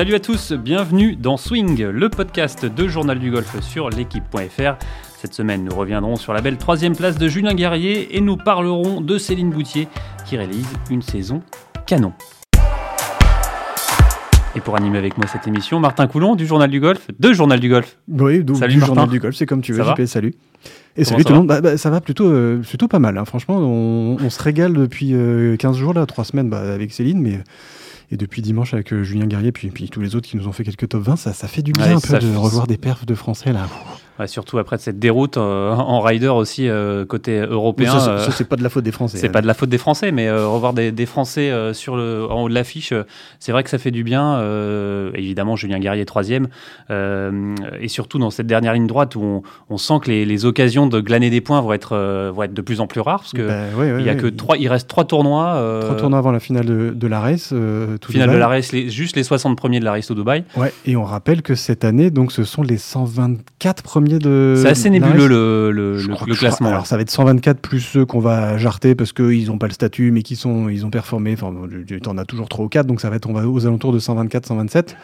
Salut à tous, bienvenue dans Swing, le podcast de Journal du Golf sur l'équipe.fr. Cette semaine, nous reviendrons sur la belle troisième place de Julien Guerrier et nous parlerons de Céline Boutier qui réalise une saison canon. Et pour animer avec moi cette émission, Martin Coulon du Journal du Golf, de Journal du Golf. Oui, du Journal du Golf, c'est comme tu veux, JP, salut. Et salut tout le monde, bah, bah, ça va plutôt, euh, plutôt pas mal, hein. franchement, on, se régale depuis 15 euh, jours, là, 3 semaines bah, avec Céline, mais et depuis dimanche avec euh, Julien Guerrier, puis, puis tous les autres qui nous ont fait quelques top 20, ça, ça fait du bien un peu de revoir des perfs de français là surtout après cette déroute euh, en rider aussi euh, côté européen. ça, euh, c'est pas de la faute des Français. C'est pas de la faute des Français, mais revoir des, Français sur le, en haut de l'affiche, c'est vrai que ça fait du bien. évidemment, Julien Guerrier troisième, et surtout dans cette dernière ligne droite où on, sent que les, occasions de glaner des points vont être, vont être de plus en plus rares parce que ben, il y a que trois, il reste trois tournois. trois tournois avant la finale de, la race. finale de la race, juste les 60 premiers de la race au Dubaï. Ouais, et on rappelle que cette année, donc, ce sont les 124 premiers c'est assez nébuleux le, le, classement. alors ça va être 124 plus ceux qu'on va jarter parce qu'ils n'ont pas le statut mais qui sont, ils ont performé. Enfin, tu en as toujours 3 ou 4, donc ça va être on va aux alentours de 124, 127.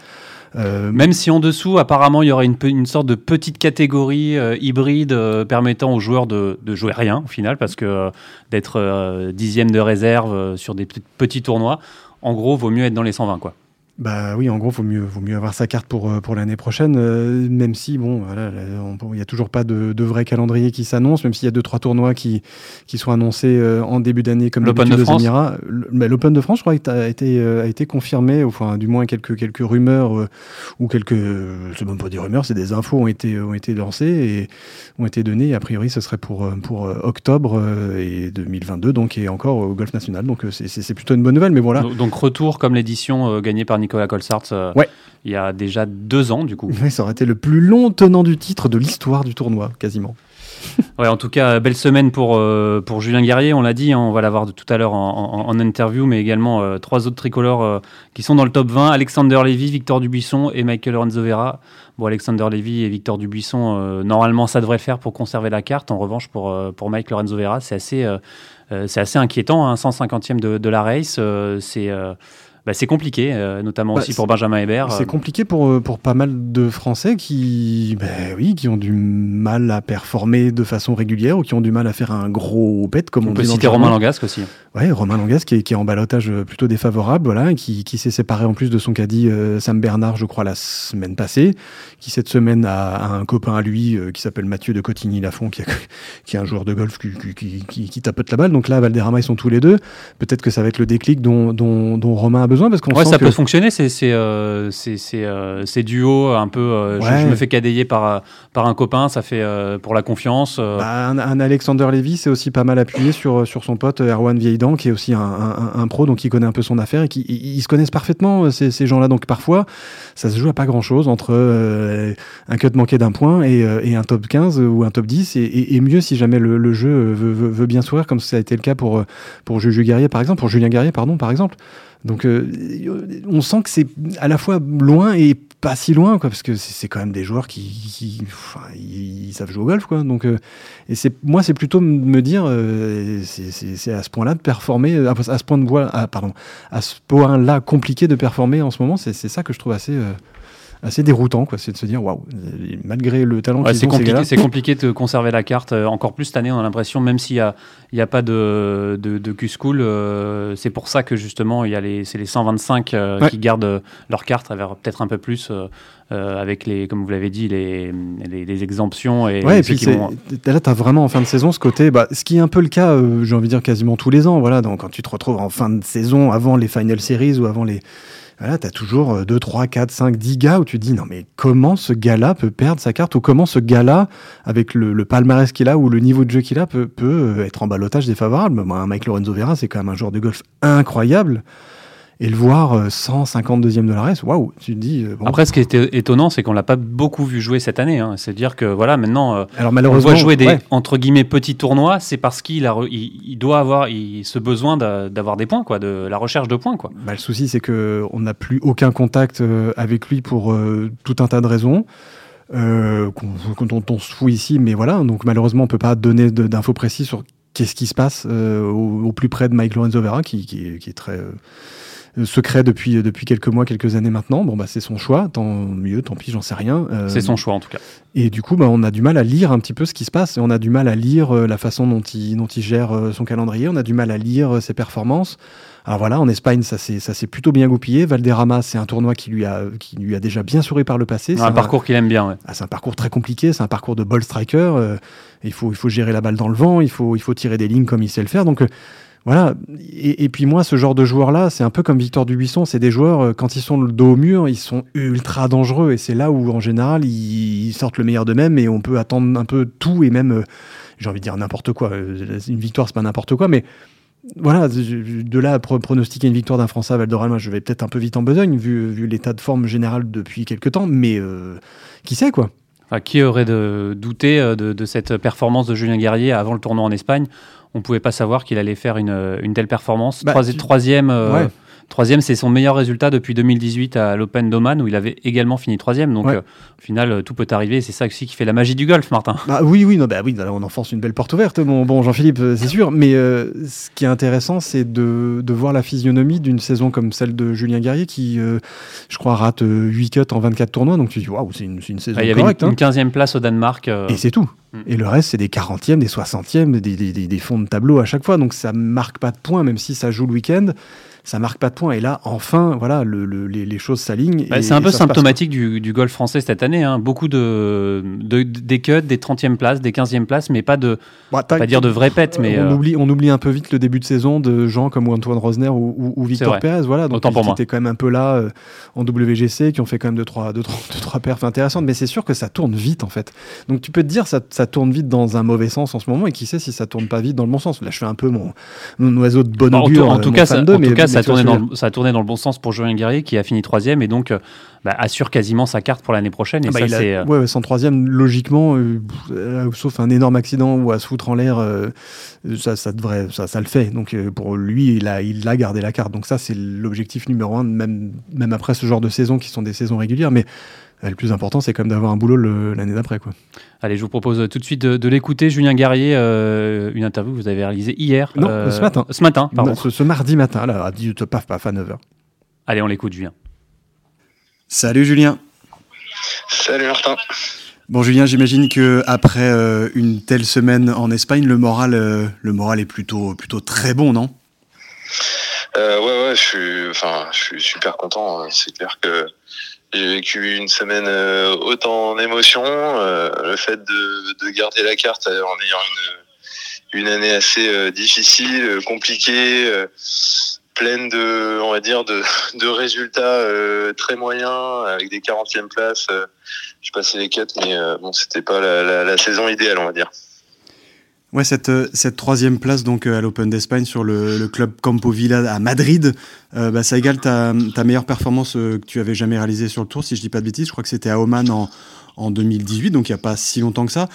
Euh, Même si en dessous, apparemment, il y aurait une, une sorte de petite catégorie euh, hybride euh, permettant aux joueurs de, de, jouer rien au final, parce que d'être dixième de réserve sur des petits tournois, en gros, vaut mieux être dans les 120 quoi. Bah oui, en gros, vaut mieux, vaut mieux avoir sa carte pour, euh, pour l'année prochaine, euh, même si, bon, voilà, il n'y a toujours pas de, de, vrai calendrier qui s'annonce, même s'il y a deux, trois tournois qui, qui sont annoncés euh, en début d'année, comme l'Open de France. L'Open de France, je crois, a été, a été confirmé, enfin, du moins quelques, quelques rumeurs, ou quelques, c'est même pas des rumeurs, c'est des infos ont été, ont été lancées et ont été données. a priori, ce serait pour, pour octobre et 2022, donc, et encore au Golf National. Donc, c'est plutôt une bonne nouvelle, mais voilà. Donc, retour comme l'édition gagnée par Nicolas Colsart euh, il y a déjà deux ans, du coup. ça aurait été le plus long tenant du titre de l'histoire du tournoi, quasiment. ouais, en tout cas, belle semaine pour, euh, pour Julien Guerrier, on l'a dit, hein, on va l'avoir tout à l'heure en, interview, mais également euh, trois autres tricolores qui sont dans le top 20, Alexander Lévy, Victor Dubuisson et Michael Lorenzo Vera. Bon, Alexander Lévy et Victor Dubuisson, normalement, ça devrait le faire pour conserver la carte. En revanche, pour, pour Mike Lorenzo Vera, c'est assez, assez inquiétant, 150e hein, de, de, la race, c'est bah, c'est compliqué, euh, notamment bah, aussi pour Benjamin Hébert. C'est euh. compliqué pour, euh, pour pas mal de Français qui, bah, oui, qui ont du mal à performer de façon régulière ou qui ont du mal à faire un gros pet, comme on, on peut citer Romain Langasque aussi. Oui, Romain Langasque qui est, qui est en balotage plutôt défavorable, voilà, qui, qui s'est séparé en plus de son caddie Sam Bernard, je crois, la semaine passée, qui cette semaine a, un copain à lui qui s'appelle Mathieu de Cotigny-Lafont, qui, qui est un joueur de golf qui, qui, qui, tapote la balle. Donc là, Valderrama, ils sont tous les deux. Peut-être que ça va être le déclic dont, dont, dont Romain a besoin parce qu'on ouais, ça peut fonctionner c'est c'est euh, euh, duos un peu euh, je, me fais cadayer par par un copain ça fait pour la confiance bah, un, Alexander Levy c'est aussi pas mal appuyé sur sur son pote Erwan Vieildan qui est aussi un, un, pro donc qui connaît un peu son affaire et qui ils, se connaissent parfaitement ces, ces gens là donc parfois ça se joue à pas grand chose entre un cut manqué d'un point et, et, un top 15 ou un top 10 et, et, mieux si jamais le, le jeu veut, veut, veut, bien sourire comme ça a été le cas pour pour Juju Guerrier par exemple pour Julien Guerrier pardon par exemple donc euh, on sent que c'est à la fois loin et pas si loin, quoi, parce que c'est quand même des joueurs qui, ils, savent jouer au golf, quoi. Donc, euh, et c'est moi, c'est plutôt me dire, euh, c'est à ce point-là de performer, à, ce point ah, à ce point-là compliqué de performer en ce moment. C'est ça que je trouve assez assez déroutant, quoi. C'est de se dire, waouh, malgré le talent qu'ils c'est compliqué, c'est compliqué de conserver la carte. Euh, encore plus cette année, on a l'impression, même s'il n'y a, il y a pas de, de, de Q-School, euh, c'est pour ça que justement, il y a les, c'est les 125 euh, qui gardent leur carte, peut-être un peu plus. avec les, comme vous l'avez dit, les, les, exemptions et, ouais, et puis là, tu as vraiment en fin de saison ce côté, bah, ce qui est un peu le cas, j'ai envie de dire quasiment tous les ans, voilà. Donc quand tu te retrouves en fin de saison, avant les Final Series ou avant les voilà, tu as toujours 2, 3, 4, 5, 10 gars où tu te dis non mais comment ce gars-là peut perdre sa carte ou comment ce gars-là, avec le, palmarès qu'il a ou le niveau de jeu qu'il a, peut, peut être en balotage défavorable? Moi, Mike Lorenzo Vera, c'est quand même un joueur de golf incroyable et le voir 152e euh, de la race, waouh, tu te dis. Euh, Après, ce qui est étonnant, c'est qu'on l'a pas beaucoup vu jouer cette année. Hein. C'est-à-dire que voilà, maintenant, euh, Alors, malheureusement, on voit jouer des entre guillemets petits tournois, c'est parce qu'il a, il, doit avoir il, ce besoin d'avoir des points, quoi, de la recherche de points, quoi. Bah, le souci, c'est que on n'a plus aucun contact avec lui pour tout un tas de raisons. Euh, dont on se fout ici, mais voilà, donc malheureusement on peut pas donner d'infos précises sur qu'est-ce qui se passe au, plus près de Mike Lorenzo Vera, qui, qui, qui est très secret depuis, depuis quelques mois, quelques années maintenant. Bon, bah, c'est son choix, tant mieux, tant pis, j'en sais rien. c'est son choix en tout cas. Et du coup, bah, on a du mal à lire un petit peu ce qui se passe, et on a du mal à lire la façon dont il, dont il gère son calendrier, on a du mal à lire ses performances. Alors voilà, en Espagne, ça s'est plutôt bien goupillé. Valderrama, c'est un tournoi qui lui, a, qui lui a déjà bien souri par le passé. C'est un, parcours qu'il aime bien. Ouais. Ah, c'est un parcours très compliqué, c'est un parcours de ball striker. Euh, il, faut, il faut gérer la balle dans le vent, il faut, il faut tirer des lignes comme il sait le faire. Donc euh, voilà. Et, puis moi, ce genre de joueurs-là, c'est un peu comme Victor Dubuisson. C'est des joueurs, euh, quand ils sont le dos au mur, ils sont ultra dangereux. Et c'est là où, en général, ils, sortent le meilleur d'eux-mêmes et on peut attendre un peu tout et même, j'ai envie de dire n'importe quoi. Une victoire, c'est pas n'importe quoi, mais voilà, de là à pronostiquer une victoire d'un Français à Valderrama, je vais peut-être un peu vite en besogne, vu, l'état de forme général depuis quelques temps, mais euh, qui sait quoi Qui aurait de, douté euh, de, cette performance de Julien Guerrier avant le tournoi en Espagne On ne pouvait pas savoir qu'il allait faire une, telle performance. Bah, troisième. Euh, Troisième, c'est son meilleur résultat depuis 2018 à l'Open d'Oman où il avait également fini troisième. Donc euh, au final, euh, tout peut arriver. C'est ça aussi qui fait la magie du golf, Martin. Bah, oui, oui, non, bah, oui, on enfonce une belle porte ouverte. Bon, bon Jean-Philippe, euh, c'est sûr. Mais ce qui est intéressant, c'est de, de, voir la physionomie d'une saison comme celle de Julien Guerrier qui, je crois, rate 8 cuts en 24 tournois. Donc tu dis, waouh, c'est une, une, saison ah, Il y avait une, 15e hein. place au Danemark. Et c'est tout. Mm. Et le reste, c'est des 40e, des 60e, des, des, des, fonds de tableau à chaque fois. Donc ça marque pas de points, même si ça joue le week-end ça marque pas de points. Et là, enfin, voilà, le, les, choses s'alignent. Bah, c'est un peu symptomatique du, du, golf français cette année. Hein. Beaucoup de, de, des cuts, des 30e places, des 15e places, mais pas de, bah, pas dire de vraies pètes. Mais on, euh, oublie, on oublie un peu vite le début de saison de gens comme Antoine Rosner ou, ou, Victor Perez. Voilà, donc Autant qui étaient quand même un peu là euh, en WGC, qui ont fait quand même deux trois, deux, trois, deux, trois perfs intéressantes. Mais c'est sûr que ça tourne vite en fait. Donc tu peux te dire ça, ça tourne vite dans un mauvais sens en ce moment, et qui sait si ça tourne pas vite dans le bon sens. Là, je fais un peu mon, mon oiseau de bon augure. En, tout, cas, ça, en tout cas, ça tournait dans le tourné dans le bon sens pour Julien Guerrier qui a fini troisième et donc euh, bah, assure quasiment sa carte pour l'année prochaine. Et ah bah, ça, c'est, euh, ouais, son troisième, logiquement, euh, sauf un énorme accident ou à se foutre en l'air, ça, ça, devrait, ça, ça le fait. Donc pour lui, il a, il a gardé la carte. Donc ça, c'est l'objectif numéro un, même, même après ce genre de saisons qui sont des saisons régulières. Mais le plus important, c'est quand même d'avoir un boulot l'année d'après. Quoi. Allez, je vous propose tout de suite de, l'écouter. Julien Guerrier, euh, une interview que vous avez réalisée hier. Non, euh, ce matin. Ce matin, pardon. ce, mardi matin, là, à 18 paf, paf, à 9h. Allez, on l'écoute, Julien. Salut, Julien. Salut, Martin. Bon, Julien, j'imagine que après euh, une telle semaine en Espagne, le moral, le moral est plutôt, plutôt très bon, non? Ouais, ouais, je suis, enfin, je suis super content. Hein. C'est clair que j'ai vécu une semaine euh, autant d'émotions. Euh, le fait de, de, garder la carte en ayant une, une année assez euh, difficile, compliquée, pleine de, on va dire, de, de résultats très moyens, avec des 40e places. je passais les quêtes, mais bon, c'était pas la, la, la saison idéale, on va dire. Ouais, cette, euh, cette troisième place donc euh, à l'Open d'Espagne sur le, club Campo Villa à Madrid, euh, bah, ça égale ta, ta meilleure performance que tu avais jamais réalisée sur le tour, si je dis pas de bêtises. Je crois que c'était à Oman en, en 2018, donc il n'y a pas si longtemps que ça.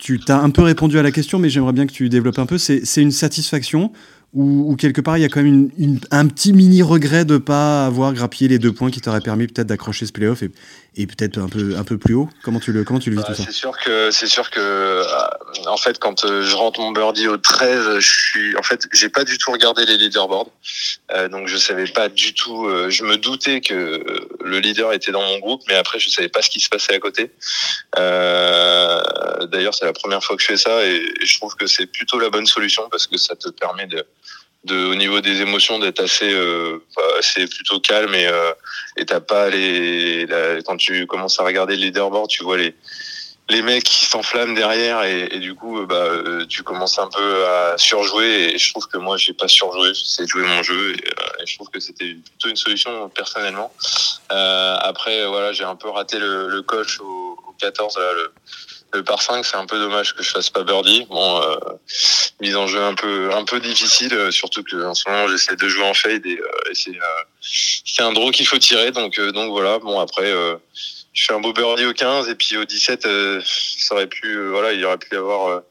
tu t'as un peu répondu à la question, mais j'aimerais bien que tu développes un peu. C'est une satisfaction ou, quelque part il y a quand même une, un petit mini regret de ne pas avoir grappillé les deux points qui t'auraient permis peut-être d'accrocher ce playoff et, et peut-être un peu, un peu plus haut Comment tu le, comment tu le vis bah, tout ça C'est sûr que, c'est sûr que, euh, en fait, quand euh, je rentre mon birdie au 13, je suis, en fait, j'ai pas du tout regardé les leaderboards, euh, donc je savais pas du tout. Euh, je me doutais que le leader était dans mon groupe, mais après je savais pas ce qui se passait à côté. D'ailleurs, c'est la première fois que je fais ça et, je trouve que c'est plutôt la bonne solution parce que ça te permet de de, au niveau des émotions d'être assez euh, assez plutôt calme et euh, et t'as pas les quand tu commences à regarder le leaderboard tu vois les les mecs qui s'enflamment derrière et, du coup euh, bah euh, tu commences un peu à surjouer et je trouve que moi j'ai pas surjoué de jouer mon jeu et, je trouve que c'était plutôt une solution personnellement. Après voilà j'ai un peu raté le, le coach au 14 là le le par 5, c'est un peu dommage que je fasse pas birdie. Bon, euh, mise en jeu un peu un peu difficile, euh, surtout que en ce moment j'essaie de jouer en fade et, euh, c'est euh, c'est un draw qu'il faut tirer. Donc donc voilà. Bon après, je fais un beau birdie au 15 et puis au 17, ça aurait pu voilà, il aurait pu y avoir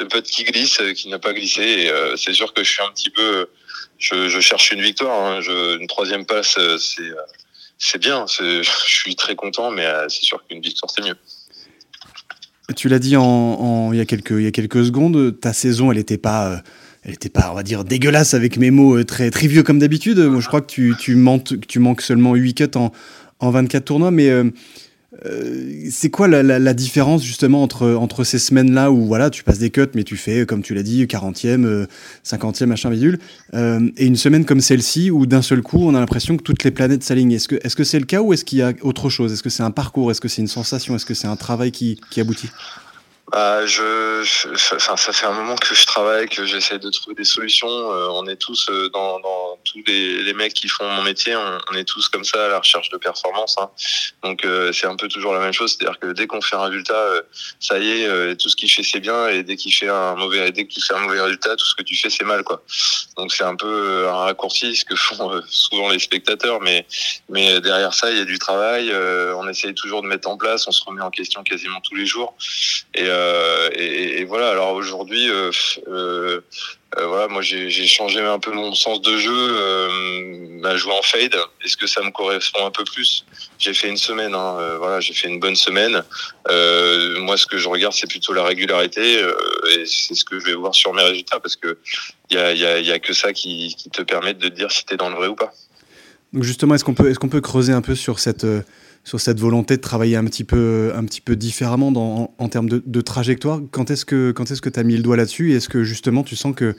le putt qui glisse, qui n'a pas glissé. Et c'est sûr que je suis un petit peu, je, je cherche une victoire. Hein. Je, une troisième passe, c'est c'est bien. Je suis très content, mais c'est sûr qu'une victoire c'est mieux. Tu l'as dit en, il, y a quelques, il y a quelques secondes, ta saison, elle n'était pas, elle était pas, on va dire, dégueulasse avec mes mots très, très vieux comme d'habitude. Moi, je crois que tu, tu, manques, tu manques seulement 8 cuts en, en 24 tournois, mais euh, c'est quoi la, différence justement entre, entre ces semaines-là où voilà, tu passes des cuts, mais tu fais, comme tu l'as dit, 40e, 50e, euh, machin bidule, euh, et une semaine comme celle-ci où d'un seul coup on a l'impression que toutes les planètes s'alignent. Est-ce que c'est -ce c'est le cas ou est-ce qu'il y a autre chose? Est-ce que c'est un parcours? Est-ce que c'est une sensation? Est-ce que c'est un travail qui, qui aboutit? Bah, je, enfin, ça fait un moment que je travaille, que j'essaie de trouver des solutions. Euh, on est tous euh, dans, dans tous les, les, mecs qui font mon métier, on, est tous comme ça à la recherche de performance. Hein. Donc euh, c'est un peu toujours la même chose, c'est-à-dire que dès qu'on fait un résultat, ça y est, tout ce qu'il fait c'est bien, et dès qu'il fait un mauvais, dès qu'il fait un mauvais résultat, tout ce que tu fais c'est mal, quoi. Donc c'est un peu un raccourci ce que font souvent les spectateurs, mais mais derrière ça il y a du travail. on essaye toujours de mettre en place, on se remet en question quasiment tous les jours, et euh, et, voilà. Alors aujourd'hui, euh, euh, voilà, moi j'ai changé un peu mon sens de jeu, à jouer en fade. Est-ce que ça me correspond un peu plus? J'ai fait une semaine, hein, voilà, j'ai fait une bonne semaine. moi, ce que je regarde, c'est plutôt la régularité, et c'est ce que je vais voir sur mes résultats, parce que il y a, que ça qui, te permet de te dire si tu es dans le vrai ou pas. Donc justement, est-ce qu'on peut creuser un peu sur cette sur cette volonté de travailler un petit peu, un petit peu différemment dans, en, termes de, trajectoire. Quand est-ce que tu as mis le doigt là-dessus Est-ce que justement tu sens que,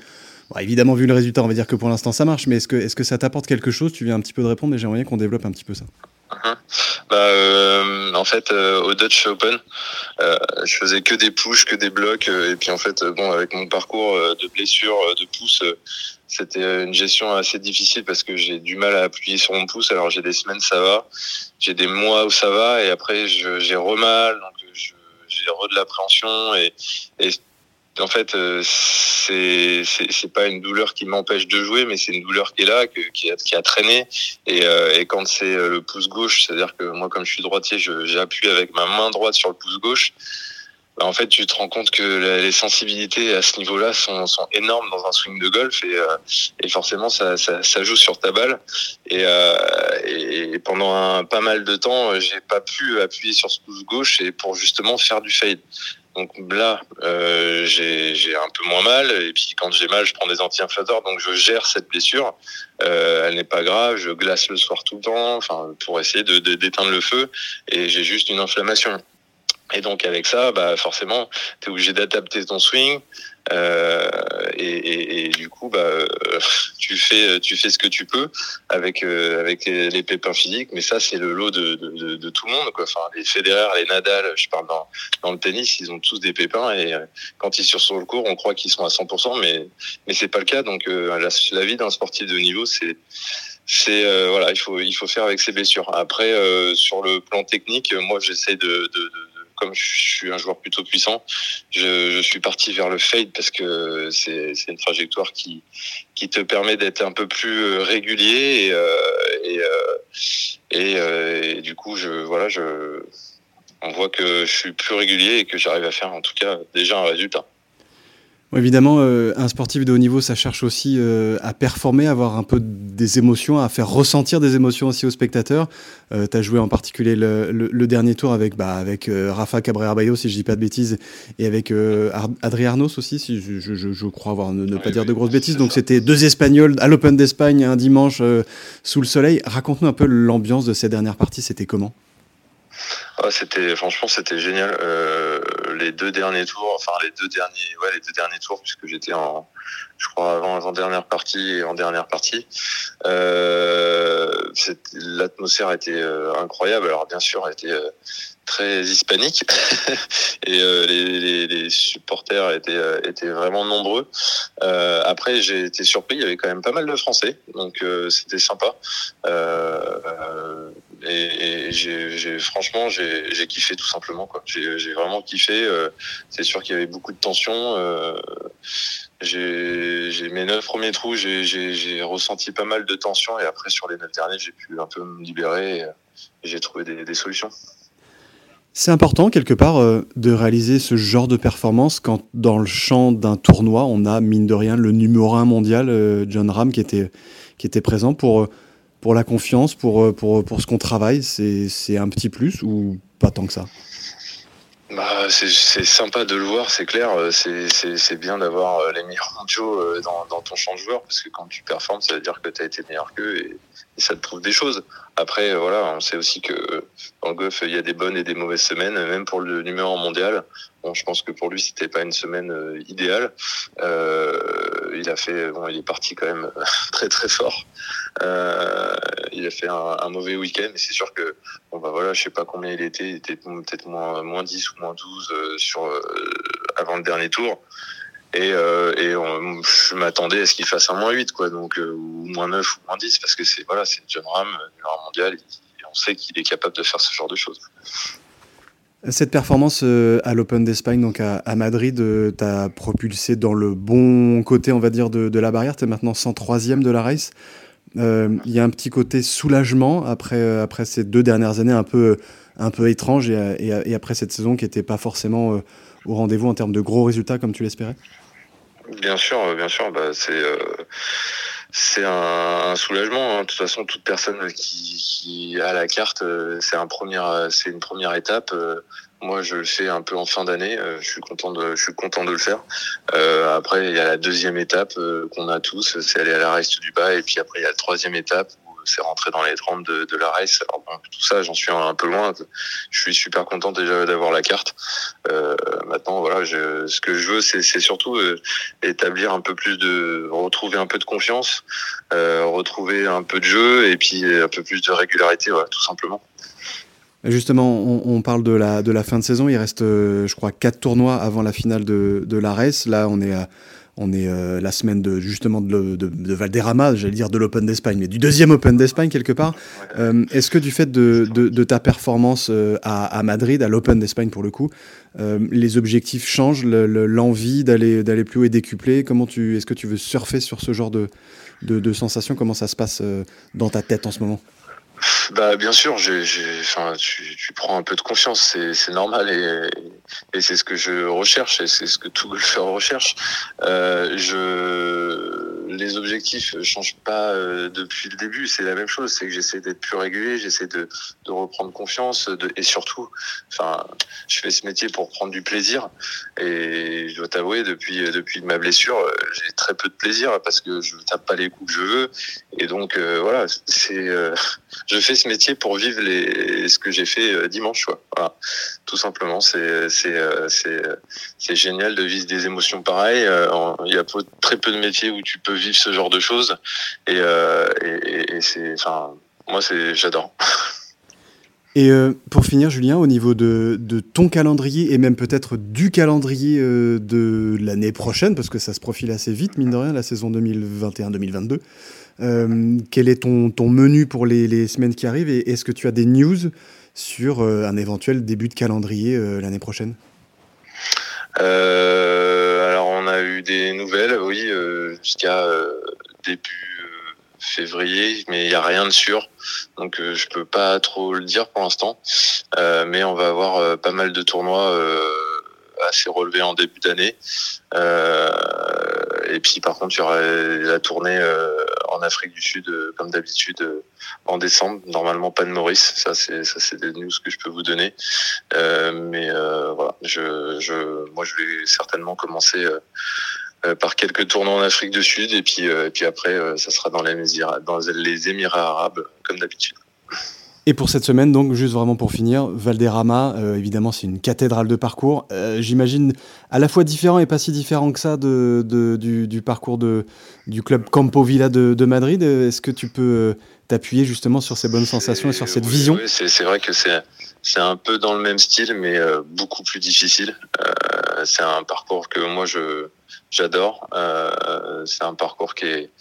évidemment vu le résultat, on va dire que pour l'instant ça marche, mais est-ce que, est que ça t'apporte quelque chose? Tu viens un petit peu de répondre, mais j'aimerais bien qu'on développe un petit peu ça. Uh-huh. Bah, euh, en fait, euh, au Dutch Open, euh, je faisais que des pushs, que des blocs, et puis en fait, bon, avec mon parcours de blessure, de pouce, c'était une gestion assez difficile parce que j'ai du mal à appuyer sur mon pouce. Alors j'ai des semaines ça va, j'ai des mois où ça va, et après j'ai remal, donc j'ai re de l'appréhension et, et en fait, euh, c'est c'est pas une douleur qui m'empêche de jouer, mais c'est une douleur qui est là, qui, a, qui a traîné. Et, euh, et quand c'est euh, le pouce gauche, c'est-à-dire que moi, comme je suis droitier, j'appuie avec ma main droite sur le pouce gauche. Bah, en fait, tu te rends compte que les sensibilités à ce niveau-là sont, sont énormes dans un swing de golf et, et forcément, ça, ça, ça, joue sur ta balle. Et, et pendant un, pas mal de temps, j'ai pas pu appuyer sur ce pouce gauche et pour justement faire du fade. Donc là, euh, j'ai un peu moins mal. Et puis quand j'ai mal, je prends des anti-inflammatoires. Donc je gère cette blessure. Euh, elle n'est pas grave. Je glace le soir tout le temps, enfin pour essayer de d'éteindre le feu. Et j'ai juste une inflammation. Et donc avec ça, bah forcément, tu es obligé d'adapter ton swing. Euh, et, et, et, du coup, bah, euh, tu fais, tu fais ce que tu peux avec euh, avec les, pépins physiques, mais ça c'est le lot de, de, de, tout le monde. Quoi. Enfin, les Federer, les Nadal, je parle dans, dans le tennis, ils ont tous des pépins et euh, quand ils sont sur le cours, on croit qu'ils sont à 100%, mais mais c'est pas le cas. Donc la, la vie d'un sportif de niveau, c'est c'est euh, voilà, il faut il faut faire avec ses blessures. Après, euh, sur le plan technique, moi j'essaie de, de, comme je suis un joueur plutôt puissant, je, je suis parti vers le fade parce que c'est une trajectoire qui, qui te permet d'être un peu plus euh, régulier et, euh, et, euh, et, du coup, je, voilà, je, on voit que je suis plus régulier et que j'arrive à faire en tout cas déjà un résultat. Évidemment, euh, un sportif de haut niveau, ça cherche aussi euh, à performer, à avoir un peu des émotions, à faire ressentir des émotions aussi aux spectateurs. Euh, tu as joué en particulier le, le, le dernier tour avec, bah, avec euh, Rafa Cabrera Bayo, si je dis pas de bêtises, et avec Adri Arnos aussi, si je, je, je, je crois avoir ne, ne pas dire de grosses bêtises. Donc c'était deux Espagnols à l'Open d'Espagne un dimanche sous le soleil. Raconte-nous un peu l'ambiance de ces dernières parties, c'était comment? Ah, c'était franchement c'était génial. Euh, les deux derniers tours, enfin les deux derniers, ouais les deux derniers tours puisque j'étais en, je crois avant en dernière partie et en dernière partie. Euh, L'atmosphère était euh, incroyable. Alors bien sûr, elle était euh, très hispanique et euh, les, supporters étaient étaient vraiment nombreux. Euh, après, j'ai été surpris, il y avait quand même pas mal de Français, donc c'était sympa. Et, j'ai franchement j'ai kiffé tout simplement quoi. J'ai vraiment kiffé. Euh, c'est sûr qu'il y avait beaucoup de tension. Euh, j'ai mes neuf premiers trous, j'ai ressenti pas mal de tension et après sur les neuf derniers j'ai pu un peu me libérer et, j'ai trouvé des, solutions. C'est important quelque part euh, de réaliser ce genre de performance quand dans le champ d'un tournoi on a mine de rien le numéro un mondial John Ram qui était qui était présent pour pour la confiance, pour, euh, pour, pour ce qu'on travaille, c'est un petit plus ou pas tant que ça? Bah, c'est sympa de le voir, c'est clair. C'est bien d'avoir les meilleurs mondiaux dans, dans, ton champ de joueurs, parce que quand tu performes, ça veut dire que tu as été meilleur qu'eux et, et, ça te prouve des choses. Après, voilà, on sait aussi que dans le golf, il y a des bonnes et des mauvaises semaines, même pour le numéro mondial. Bon, je pense que pour lui, c'était pas une semaine idéale. Euh, il a fait, bon, il est parti quand même très très fort. Euh, il a fait un, mauvais week-end, et c'est sûr que, bon bah voilà, je sais pas combien il était, il était peut-être moins, moins 10 ou moins 12 euh, sur euh, avant le dernier tour. Et, euh, et on, je m'attendais à ce qu'il fasse un moins 8, quoi, donc ou moins 9 ou moins 10, parce que c'est voilà, c'est John Ram, numéro mondial, et on sait qu'il est capable de faire ce genre de choses. Cette performance à l'Open d'Espagne, donc à, Madrid, t'a propulsé dans le bon côté, on va dire, de, la barrière. Tu es maintenant 103e de la race. Euh, il y a un petit côté soulagement après, euh, après ces deux dernières années un peu, un peu étranges et, après cette saison qui n'était pas forcément euh, au rendez-vous en termes de gros résultats comme tu l'espérais? Bien sûr, bien sûr. Bah, c'est c'est un, soulagement. Hein. De toute façon, toute personne qui, qui a la carte, c'est un c'est une première étape. Moi, je le fais un peu en fin d'année. Euh, je suis content de, je suis content de le faire. Euh, après, il y a la deuxième étape euh, qu'on a tous, c'est aller à la race du bas. Et puis après, il y a la troisième étape c'est rentrer dans les 30 de, de la race. Alors bon, tout ça, j'en suis un, peu loin. Je suis super content déjà d'avoir la carte. Euh, maintenant, voilà, ce que je veux, c'est surtout euh, établir un peu plus de, retrouver un peu de confiance, euh, retrouver un peu de jeu et puis un peu plus de régularité, tout simplement. Justement, on, parle de la, la fin de saison. Il reste, je crois, quatre tournois avant la finale de, de l'ARES. Là, on est, à, on est euh, la semaine de, justement de, de, de Valderrama, j'allais dire de l'Open d'Espagne, mais du deuxième Open d'Espagne quelque part. Euh, Est-ce que du fait de, de, ta performance euh, à, à, Madrid, à l'Open d'Espagne pour le coup, euh, les objectifs changent, l'envie d'aller d'aller plus haut et décupler Comment tu, est-ce que tu veux surfer sur ce genre de, de, sensations Comment ça se passe dans ta tête en ce moment? Bah bien sûr, tu, tu, prends un peu de confiance, c'est, normal et, et c'est ce que je recherche et c'est ce que tout golfeur recherche. Euh, je les objectifs changent pas euh, depuis le début. C'est la même chose. C'est que j'essaie d'être plus régulier, j'essaie de, reprendre confiance, et surtout, enfin, je fais ce métier pour prendre du plaisir. Et je dois t'avouer, depuis depuis ma blessure, euh, j'ai très peu de plaisir parce que je tape pas les coups que je veux. Et donc euh, voilà, c'est, euh, je fais ce métier pour vivre les ce que j'ai fait euh, dimanche. Quoi. Tout simplement. C'est c'est c'est c'est génial de vivre des émotions pareilles. Il y a très peu de métiers où tu peux vivre ce genre de choses. Et, euh, c'est, enfin, moi, c'est, j'adore. Et euh, pour finir, Julien, au niveau de, ton calendrier et même peut-être du calendrier euh, de l'année prochaine, parce que ça se profile assez vite, mine de rien, la saison 2021-2022, euh, quel est ton, ton menu pour les, les, semaines qui arrivent et est-ce que tu as des news sur euh, un éventuel début de calendrier euh, l'année prochaine? Alors, on a eu des nouvelles, oui, jusqu'à début février, mais il n'y a rien de sûr, donc euh, je peux pas trop le dire pour l'instant. Euh, mais on va avoir euh, pas mal de tournois assez relevés en début d'année. et puis par contre, il y aura la tournée en Afrique du Sud, comme d'habitude, en décembre. Normalement, pas de Maurice. Ça, c'est ça, c'est des news que je peux vous donner. mais voilà, je, je, moi, je vais certainement commencer euh, par quelques tournois en Afrique du Sud et puis, euh, et puis après, euh, ça sera dans les, dans les Émirats arabes, comme d'habitude. Et pour cette semaine, donc, juste vraiment pour finir, Valderrama, euh, évidemment, c'est une cathédrale de parcours. Euh, J'imagine à la fois différent et pas si différent que ça de, de du, du, parcours de, du club Campo Villa de, de Madrid. Est-ce que tu peux t'appuyer justement sur ces bonnes sensations et sur cette oui, vision oui, C'est vrai que c'est un peu dans le même style, mais euh, beaucoup plus difficile. c'est un parcours que moi, je j'adore. c'est un parcours qui est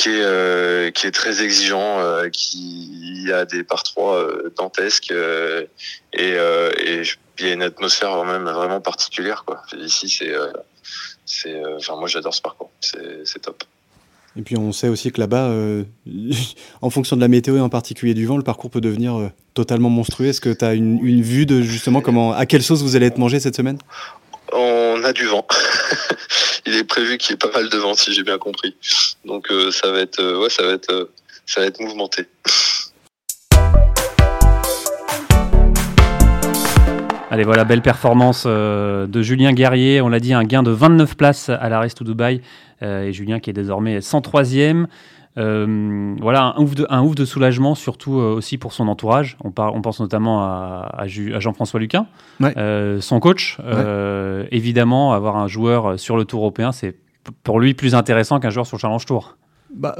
qui est euh, qui est très exigeant, euh, qui a des par trois euh, dantesques et et il y a une atmosphère même vraiment particulière quoi. Ici c'est c'est enfin moi j'adore ce parcours, c'est top. Et puis on sait aussi que là-bas, en fonction de la météo et en particulier du vent, le parcours peut devenir totalement monstrueux. Est-ce que tu as une, une, vue de justement comment, à quelle sauce vous allez être mangé cette semaine? On a du vent. il est prévu qu'il y ait pas mal de vent, si j'ai bien compris. Donc euh, ça va être, euh, ça va euh, ça va être mouvementé. Allez, voilà, belle performance de Julien Guerrier. On l'a dit, un gain de 29 places à la Race to Dubaï. et Julien qui est désormais 103e. Euh, voilà, un ouf, de, un ouf de soulagement, surtout euh, aussi pour son entourage. On, on pense notamment à, à, Jean-François Luquin, euh, son coach. évidemment, avoir un joueur sur le Tour européen, c'est pour lui plus intéressant qu'un joueur sur le Challenge Tour. Bah,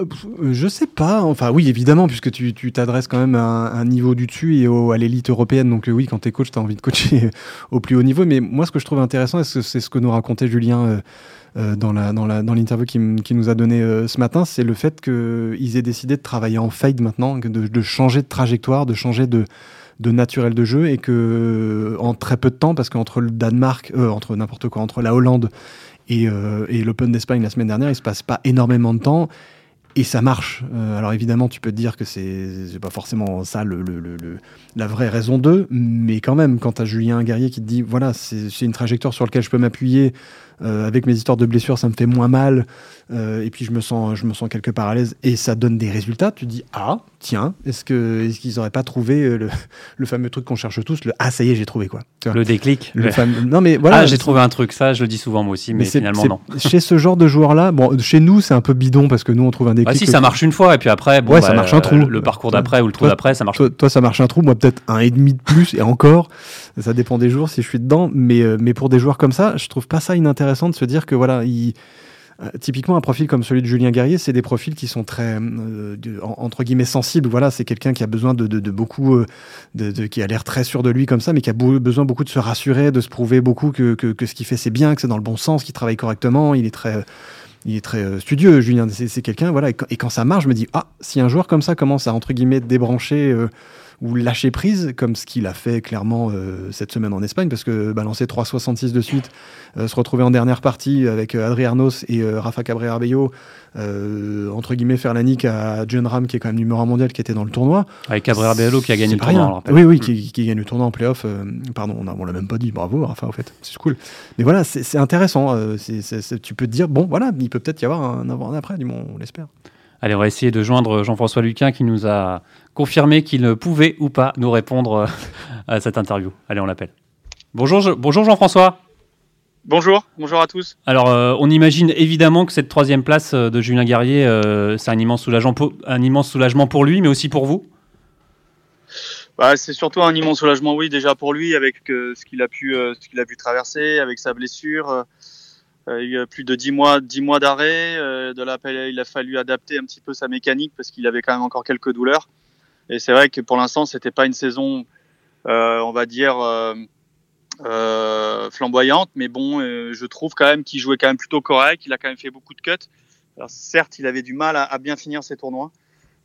je sais pas. Enfin, oui, évidemment, puisque tu t'adresses quand même à un, niveau du dessus et à l'élite européenne. Donc, oui, quand tu es coach, tu as envie de coacher au plus haut niveau. Mais moi, ce que je trouve intéressant, c'est ce que nous racontait Julien euh, dans l'interview dans qui, nous a donné euh, ce matin, c'est le fait qu'ils aient décidé de travailler en fade maintenant, de, changer de trajectoire, de changer de, naturel de jeu et que euh, en très peu de temps, parce qu'entre le Danemark, entre n'importe quoi, entre la Hollande et, l'Open d'Espagne la semaine dernière, il se passe pas énormément de temps et ça marche. alors évidemment, tu peux te dire que c'est pas forcément ça la vraie raison d'eux, mais quand même, quand tu as Julien Guerrier qui te dit voilà, c'est une trajectoire sur laquelle je peux m'appuyer euh, avec mes histoires de blessures, ça me fait moins mal. Euh, et puis je me sens, je me sens quelque part à l'aise et ça donne des résultats. Tu dis ah tiens, est-ce que est-ce qu'ils n'auraient pas trouvé euh, le, le, fameux truc qu'on cherche tous, le ah ça y est j'ai trouvé quoi. Le déclic. Le fameux... Non mais voilà. Ah j'ai trouvé un truc, ça je le dis souvent moi aussi, mais, finalement non. Chez ce genre de joueurs là, bon chez nous c'est un peu bidon parce que nous on trouve un déclic. Ah si ça marche une fois et puis après bon, ouais, ça bah, marche un trou. Le parcours d'après ou le trou d'après ça marche. Toi, toi, ça marche un trou, moi peut-être un et demi de plus et encore ça dépend des jours si je suis dedans, mais mais pour des joueurs comme ça, je trouve pas ça inintéressant de se dire que voilà il euh, typiquement, un profil comme celui de Julien Guerrier, c'est des profils qui sont très, euh, entre guillemets, sensibles. Voilà, c'est quelqu'un qui a besoin de, beaucoup, euh, de, qui a l'air très sûr de lui comme ça, mais qui a besoin beaucoup de se rassurer, de se prouver beaucoup que, que, ce qu'il fait c'est bien, que c'est dans le bon sens, qu'il travaille correctement. Il est très, il est très studieux, Julien. C'est quelqu'un, voilà. Et quand, ça marche, je me dis, ah, si un joueur comme ça commence à entre guillemets débrancher ou lâcher prise, comme ce qu'il a fait clairement euh, cette semaine en Espagne, parce que balancer 3,66 de suite, euh, se retrouver en dernière partie avec euh, Adriarnos et Rafa Cabrera Bello, entre guillemets faire la nique à John Ram, qui est quand même numéro 1 mondial, qui était dans le tournoi. Avec Cabrera Bello qui a gagné le tournoi. Oui, oui, qui, qui, gagne le tournoi en playoff. pardon, on l'a même pas dit, bravo Rafa, en fait, c'est cool. Mais voilà, c'est intéressant. tu peux te dire, bon, voilà, il peut peut-être y avoir un avant, un après, du moins, on l'espère. Allez, on va essayer de joindre Jean-François Luquin qui nous a confirmé qu'il pouvait ou pas nous répondre euh, à cette interview. Allez, on l'appelle. Bonjour, bonjour Jean-François. Bonjour, bonjour à tous. Alors, euh, on imagine évidemment que cette troisième place euh, de Julien Guerrier, c'est un immense, soulagement pour, un immense soulagement pour lui, mais aussi pour vous? Bah, C'est surtout un immense soulagement, oui, déjà pour lui, avec ce qu'il a, pu, ce qu'il a pu traverser, avec sa blessure. Il y a plus de 10 mois, 10 mois d'arrêt. De il a fallu adapter un petit peu sa mécanique parce qu'il avait quand même encore quelques douleurs. Et c'est vrai que pour l'instant, c'était pas une saison, euh, on va dire, flamboyante, mais bon, je trouve quand même qu'il jouait quand même plutôt correct. Il a quand même fait beaucoup de cuts. Alors, certes, il avait du mal à, bien finir ses tournois,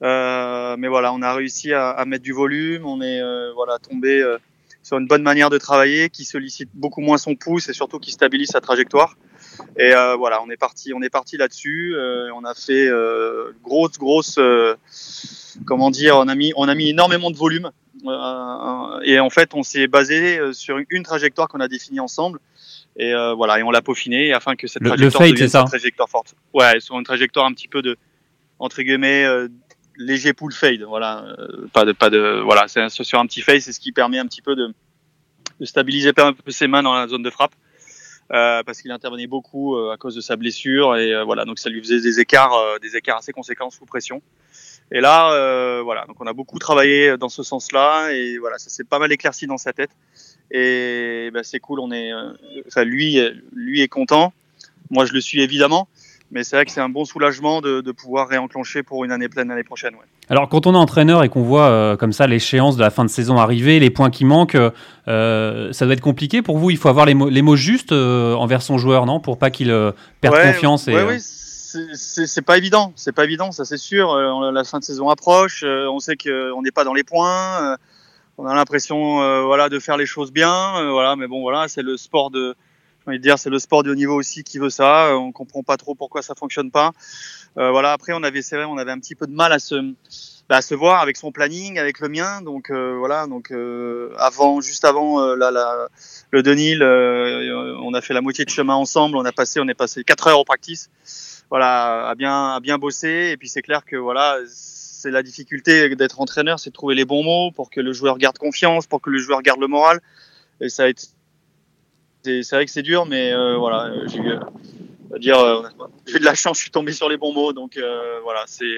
mais voilà, on a réussi à, mettre du volume. On est voilà tombé sur une bonne manière de travailler, qui sollicite beaucoup moins son pouce et surtout qui stabilise sa trajectoire. Et euh, voilà, on est parti, on est parti là-dessus. Euh, on a fait euh, grosse, grosse, euh, comment dire, on a mis, on a mis énormément de volume. Euh, et en fait, on s'est basé sur une trajectoire qu'on a définie ensemble. Et voilà, et on l'a peaufiné afin que cette trajectoire le devienne une trajectoire forte. Ouais, sur une trajectoire un petit peu de entre guillemets léger pull fade. Voilà, pas de, pas de, voilà, c'est sur un petit fade, c'est ce qui permet un petit peu de, de stabiliser un peu ses mains dans la zone de frappe. Euh, parce qu'il intervenait beaucoup euh, à cause de sa blessure et euh, voilà donc ça lui faisait des écarts des écarts assez conséquents sous pression et là voilà donc on a beaucoup travaillé dans ce sens-là et voilà ça s'est pas mal éclairci dans sa tête et bah, c'est cool on est enfin lui lui est content moi je le suis évidemment mais c'est vrai que c'est un bon soulagement de, de, pouvoir réenclencher pour une année pleine l'année prochaine. Ouais. Alors quand on est entraîneur et qu'on voit euh, comme ça l'échéance de la fin de saison arriver, les points qui manquent, euh, ça doit être compliqué pour vous. Il faut avoir les mots, les mots justes euh, envers son joueur, non? Pour pas qu'il perde confiance. Et, oui, c'est pas évident. C'est pas évident, ça c'est sûr. la fin de saison approche. on sait qu'on n'est pas dans les points. on a l'impression, voilà, de faire les choses bien. voilà, mais bon, voilà, c'est le sport de envie de dire, c'est le sport de haut niveau aussi qui veut ça. Euh, on comprend pas trop pourquoi ça fonctionne pas. Euh, voilà. Après, on avait, c'est vrai, on avait un petit peu de mal à se, bah, à se voir avec son planning, avec le mien. Donc euh, voilà. Donc euh, avant, juste avant euh, la, la, le Denil, on a fait la moitié de chemin ensemble. On a passé, on est passé quatre heures au practice. Voilà, à bien, à bien bosser. Et puis c'est clair que voilà, c'est la difficulté d'être entraîneur, c'est de trouver les bons mots pour que le joueur garde confiance, pour que le joueur garde le moral. et ça a été. C'est vrai que c'est dur, mais voilà, j'ai eu dire j'ai de la chance, je suis tombé sur les bons mots, donc voilà, c'est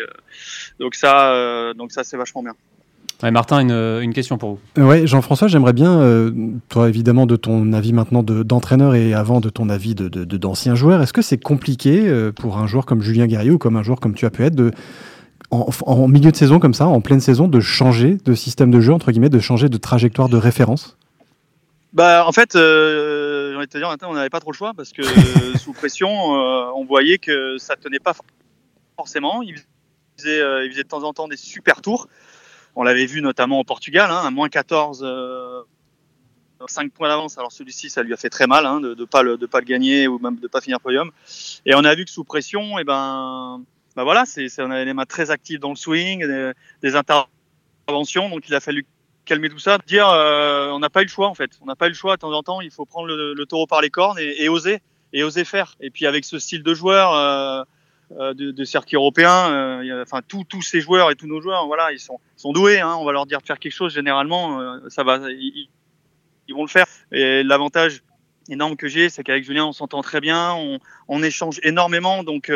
donc ça, donc ça c'est vachement bien. Martin, une, une, question pour vous. Ouais, Jean-François, j'aimerais bien, toi évidemment de ton avis maintenant d'entraîneur et avant de ton avis de d'ancien joueur, est-ce que c'est compliqué pour un joueur comme Julien Guerrier ou comme un joueur comme tu as pu être de en, milieu de saison comme ça, en pleine saison, de changer de système de jeu, entre guillemets, de changer de trajectoire de référence? Bah, En fait, euh, j'ai envie de te dire, on n'avait pas trop le choix parce que sous pression, euh, on voyait que ça tenait pas forcément. Il faisait, euh, il faisait, de temps en temps des super tours. On l'avait vu notamment au Portugal, hein, à moins 14, 5 points d'avance. Alors celui-ci, ça lui a fait très mal hein, de ne pas, le, de pas le gagner ou même de pas finir podium. Et on a vu que sous pression, et eh ben bah voilà, c'est, on avait les mains très actives dans le swing, des, interventions, donc il a fallu calmer tout ça, dire euh, on n'a pas eu le choix en fait, on n'a pas eu le choix de temps en temps, il faut prendre le, taureau par les cornes et, oser, et oser faire. Et puis avec ce style de joueur euh, euh de, de, circuit européen, euh, enfin tous ces joueurs et tous nos joueurs, voilà, ils sont, sont doués, hein, on va leur dire de faire quelque chose, généralement, euh, ça va, ils, ils, vont le faire. Et l'avantage énorme que j'ai, c'est qu'avec Julien, on s'entend très bien, on, on échange énormément, donc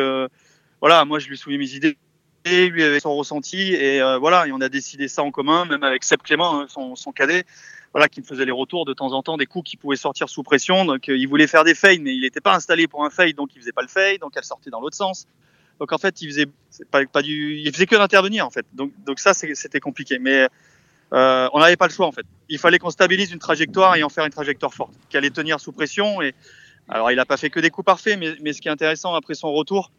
voilà, moi je lui soumis mes idées, lui avait son ressenti, et euh, voilà, et on a décidé ça en commun, même avec Seb Clément, hein, son, son, cadet, voilà, qui me faisait les retours de temps en temps des coups qui pouvaient sortir sous pression. Donc euh, il voulait faire des fades, mais il n'était pas installé pour un fade, donc il faisait pas le fade, donc elle sortait dans l'autre sens. Donc en fait, il faisait pas, du, il faisait que d'intervenir en fait. Donc donc ça c'était compliqué, mais euh, on n'avait pas le choix en fait. Il fallait qu'on stabilise une trajectoire et en faire une trajectoire forte, qui allait tenir sous pression. Et alors il n'a pas fait que des coups parfaits, mais, mais ce qui est intéressant après son retour,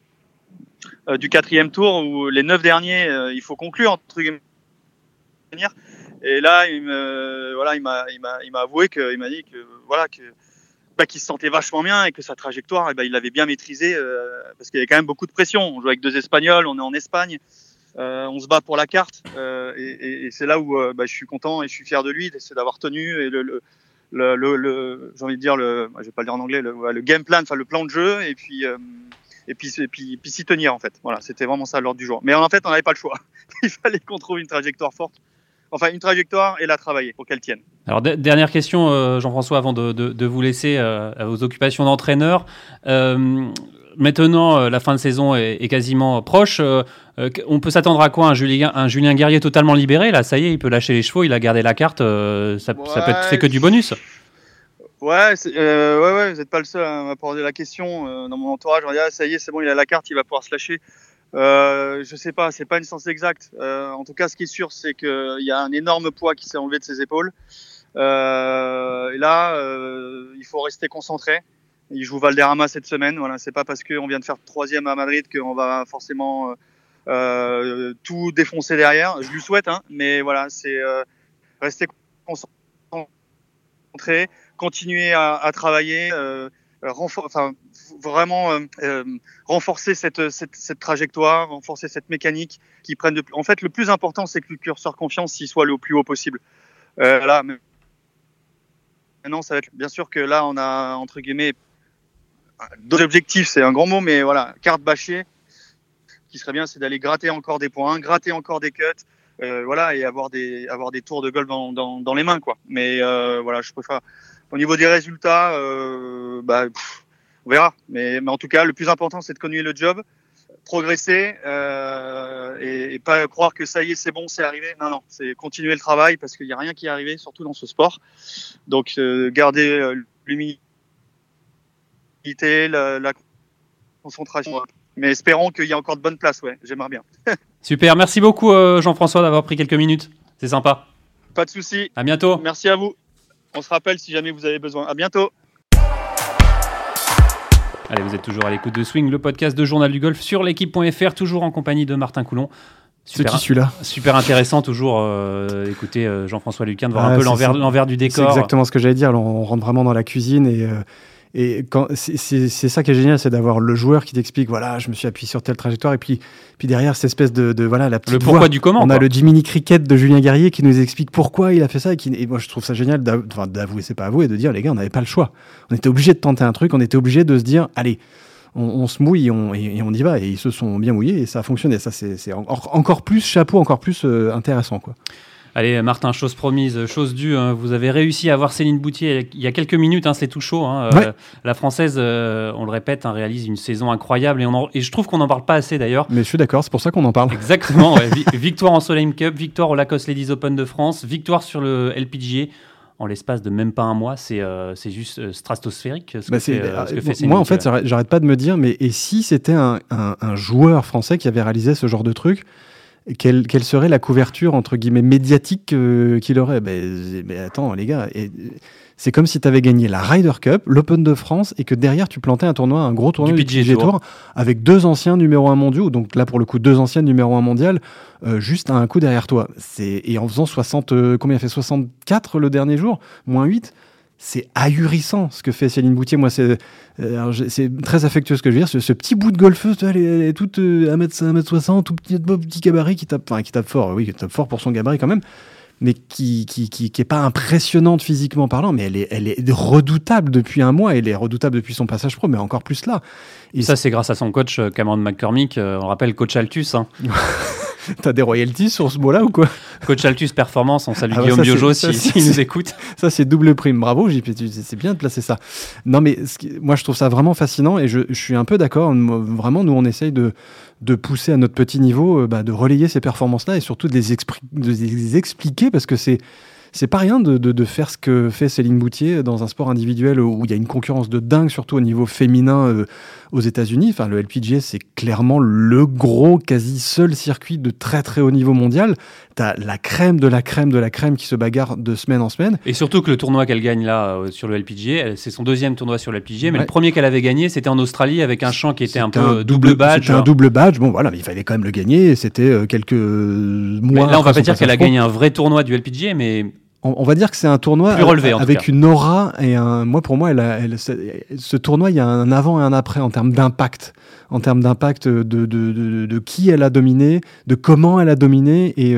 euh, du quatrième tour où les neuf derniers, euh, il faut conclure entre guillemets. Et là, il voilà, il m'a, il m'a, il m'a avoué que, m'a dit que, voilà, bah, qu'il se sentait vachement bien et que sa trajectoire, eh ben, il l'avait bien maîtrisée euh, parce qu'il y avait quand même beaucoup de pression. On joue avec deux Espagnols, on est en Espagne, euh, on se bat pour la carte euh, et, et, c'est là où bah, je suis content et je suis fier de lui, c'est d'avoir tenu et le, le, j'ai envie de dire le, je vais pas le dire en anglais, le, game plan, enfin le plan de jeu et puis et puis, et puis s'y tenir en fait. Voilà, c'était vraiment ça l'ordre du jour. Mais en fait, on n'avait pas le choix. Il fallait qu'on trouve une trajectoire forte. Enfin, une trajectoire et la travailler pour qu'elle tienne. Alors, dernière question, euh, Jean-François, avant de, de, vous laisser euh, à vos occupations d'entraîneur. Euh, maintenant, la fin de saison est, quasiment proche. on peut s'attendre à quoi un Julien, un Julien Guerrier totalement libéré? Là, ça y est, il peut lâcher les chevaux, il a gardé la carte. ça, ça peut être que du bonus. Ouais, euh, ouais, ouais, vous n'êtes pas le seul à m'apporter la question. Euh, dans mon entourage, on dit ah, ça y est, c'est bon, il a la carte, il va pouvoir se lâcher. Euh, je sais pas, c'est pas une sens exacte. Euh, en tout cas, ce qui est sûr, c'est qu'il y a un énorme poids qui s'est enlevé de ses épaules. Euh, et là, euh, il faut rester concentré. Il joue Valderrama cette semaine. Voilà, c'est pas parce qu'on vient de faire troisième à Madrid qu'on va forcément euh, tout défoncer derrière. Je lui souhaite, hein, mais voilà, c'est rester concentré continuer à, à travailler, euh, enfin, vraiment euh, euh, renforcer cette, cette, cette, trajectoire, renforcer cette mécanique qui prenne de... En fait, le plus important, c'est que le curseur confiance s'il soit le plus haut possible. Euh, là, maintenant, ça va être bien sûr que là, on a entre guillemets d'autres objectifs, c'est un grand mot, mais voilà, carte bâchée. Ce qui serait bien, c'est d'aller gratter encore des points, gratter encore des cuts, euh, voilà, et avoir des avoir des tours de golf dans, dans, dans les mains, quoi. Mais euh, voilà, je préfère au niveau des résultats, euh, bah, on verra. Mais, mais, en tout cas, le plus important, c'est de continuer le job, progresser euh, et, et, pas croire que ça y est, c'est bon, c'est arrivé. Non, non, c'est continuer le travail parce qu'il n'y a rien qui est arrivé, surtout dans ce sport. Donc, euh, garder l'humilité, la, la, concentration. Mais espérons qu'il y a encore de bonnes places, ouais, j'aimerais bien. Super, merci beaucoup Jean-François d'avoir pris quelques minutes. C'est sympa. Pas de souci. À bientôt. Merci à vous. On se rappelle si jamais vous avez besoin. À bientôt. Allez, vous êtes toujours à l'écoute de Swing, le podcast de Journal du Golf sur l'équipe.fr, toujours en compagnie de Martin Coulon. Super, celui-là. Super intéressant, toujours euh, écouter euh, Jean-François Luquin, de voir ah, un peu l'envers du décor. C'est exactement ce que j'allais dire. on rentre vraiment dans la cuisine et. Euh, et c'est ça qui est génial, c'est d'avoir le joueur qui t'explique voilà, je me suis appuyé sur telle trajectoire, et puis, puis derrière, cette espèce de, de voilà, la petite Le pourquoi du comment. On a le Jiminy Cricket de Julien Guerrier qui nous explique pourquoi il a fait ça, et, qui, et moi je trouve ça génial d'avouer, c'est pas avouer, de dire les gars, on n'avait pas le choix. On était obligé de tenter un truc, on était obligé de se dire allez, on, on se mouille on, et, on y va. Et ils se sont bien mouillés et ça a fonctionné. Ça, c'est encore plus chapeau, encore plus euh, intéressant. Quoi. Allez, Martin, chose promise, chose due. hein. Vous avez réussi à voir Céline Boutier il y a quelques minutes. hein, c'est tout chaud. hein. Euh, la française, euh, on le répète, réalise une saison incroyable et, on en- et je trouve qu'on n'en parle pas assez d'ailleurs. Mais je suis d'accord, c'est pour ça qu'on en parle. Exactement. ouais. Vi- victoire en Solheim Cup, victoire au Lacoste Ladies Open de France, victoire sur le LPGA. En l'espace de même pas un mois, c'est euh, juste euh, stratosphérique ce Bah, c'est- fait, euh, ce que fait moi, en fait, j'arrête j'arrête pas de me dire, mais et si c'était un, un- un joueur français qui avait réalisé ce genre de truc, quelle, quelle serait la couverture, entre guillemets, médiatique euh, qu'il aurait? Mais, mais attends, les gars, c'est comme si tu avais gagné la Ryder Cup, l'Open de France, et que derrière, tu plantais un tournoi, un gros tournoi Du PGA Tour, avec deux anciens numéro 1 mondiaux, donc là, pour le coup, deux anciens numéro 1 mondial, euh, juste à un coup derrière toi. C'est- Et en faisant 60, euh, combien il a fait? 64 le dernier jour, moins 8 c'est ahurissant ce que fait Céline Boutier. Moi, c'est euh, très affectueux ce que je veux dire. Ce, ce petit bout de golfeuse, elle, est, elle est toute euh, 1m, 1m60, tout petit, petit gabarit qui tape, enfin, qui tape fort, oui, qui tape fort pour son gabarit quand même, mais qui, qui, qui, qui est pas impressionnante physiquement parlant, mais elle est, elle est redoutable depuis un mois. Elle est redoutable depuis son passage pro, mais encore plus là. Et Ça, c'est grâce à son coach euh, Cameron McCormick. euh, on rappelle coach Altus. hein. t'as des royalties sur ce mot-là ou quoi? Coach Altus Performance. On salue Ah Guillaume Biojo si- s'il nous écoute. Ça, c'est double prime. Bravo, C'est bien de placer ça. Non, mais ce qui- moi, je trouve ça vraiment fascinant et je, je suis un peu d'accord. Vraiment, nous, on essaye de, de pousser à notre petit niveau, euh, bah, de relayer ces performances-là et surtout de les, expri- de les expliquer parce que c'est. C'est pas rien de, de- de faire ce que fait Céline Boutier dans un sport individuel où il y a une concurrence de dingue, surtout au niveau féminin euh, aux États-Unis. Enfin, le LPGA, c'est clairement le gros, quasi seul circuit de très très haut niveau mondial. T'as la crème de la crème de la crème qui se bagarre de semaine en semaine. Et surtout que le tournoi qu'elle gagne là euh, sur le LPGA, c'est son deuxième tournoi sur le LPGA, mais Ouais. le premier qu'elle avait gagné, c'était en Australie avec un champ qui était un peu double badge. C'était un double badge. Bon, voilà, mais il fallait quand même le gagner. C'était euh, quelques Mais mois. là, on va pas dire qu'elle a gagné un vrai tournoi du LPGA, mais On, on va dire que c'est un tournoi Plus relevé, avec cas. une aura et un. Moi, pour moi, elle a- elle- c'est- ce tournoi, il y a un avant et un après en termes d'impact, en termes d'impact de, de, de, de- de qui elle a dominé, de comment elle a dominé et.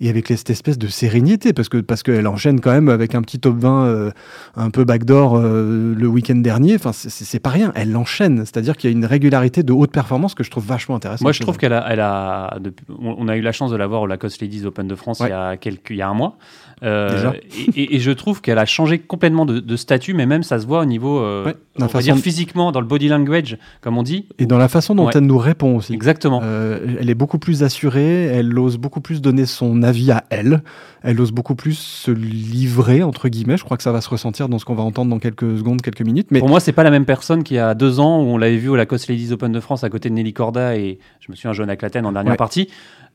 Et avec cette espèce de sérénité, parce que parce qu'elle enchaîne quand même avec un petit top 20 euh, un peu backdoor euh, le week-end dernier. Enfin, c'est- pas rien. Elle enchaîne, c'est-à-dire qu'il y a une régularité de haute performance que je trouve vachement intéressante. moi je trouve qu'elle a, elle a depuis- on a eu la chance de la voir au Lacoste Ladies Open de France Ouais. il, y a quelques, il y a un mois. Euh, Déjà. et, je trouve qu'elle a changé complètement de, de statut, mais même ça se voit au niveau, Ouais, on va dire de- physiquement, dans le body language, comme on dit. Et dans la façon dont Ouais. elle nous répond aussi. Exactement. Elle est beaucoup plus assurée, elle ose beaucoup plus donner son avis à elle, elle ose beaucoup plus se livrer, entre guillemets. Je crois que ça va se ressentir dans ce qu'on va entendre dans quelques secondes, quelques minutes. Mais Pour moi, c'est pas la même personne qu'il y a deux ans où on l'avait vu au Lacoste Ladies Open de France à côté de Nelly Corda et je me souviens Johanna Claten en dernière Ouais. partie.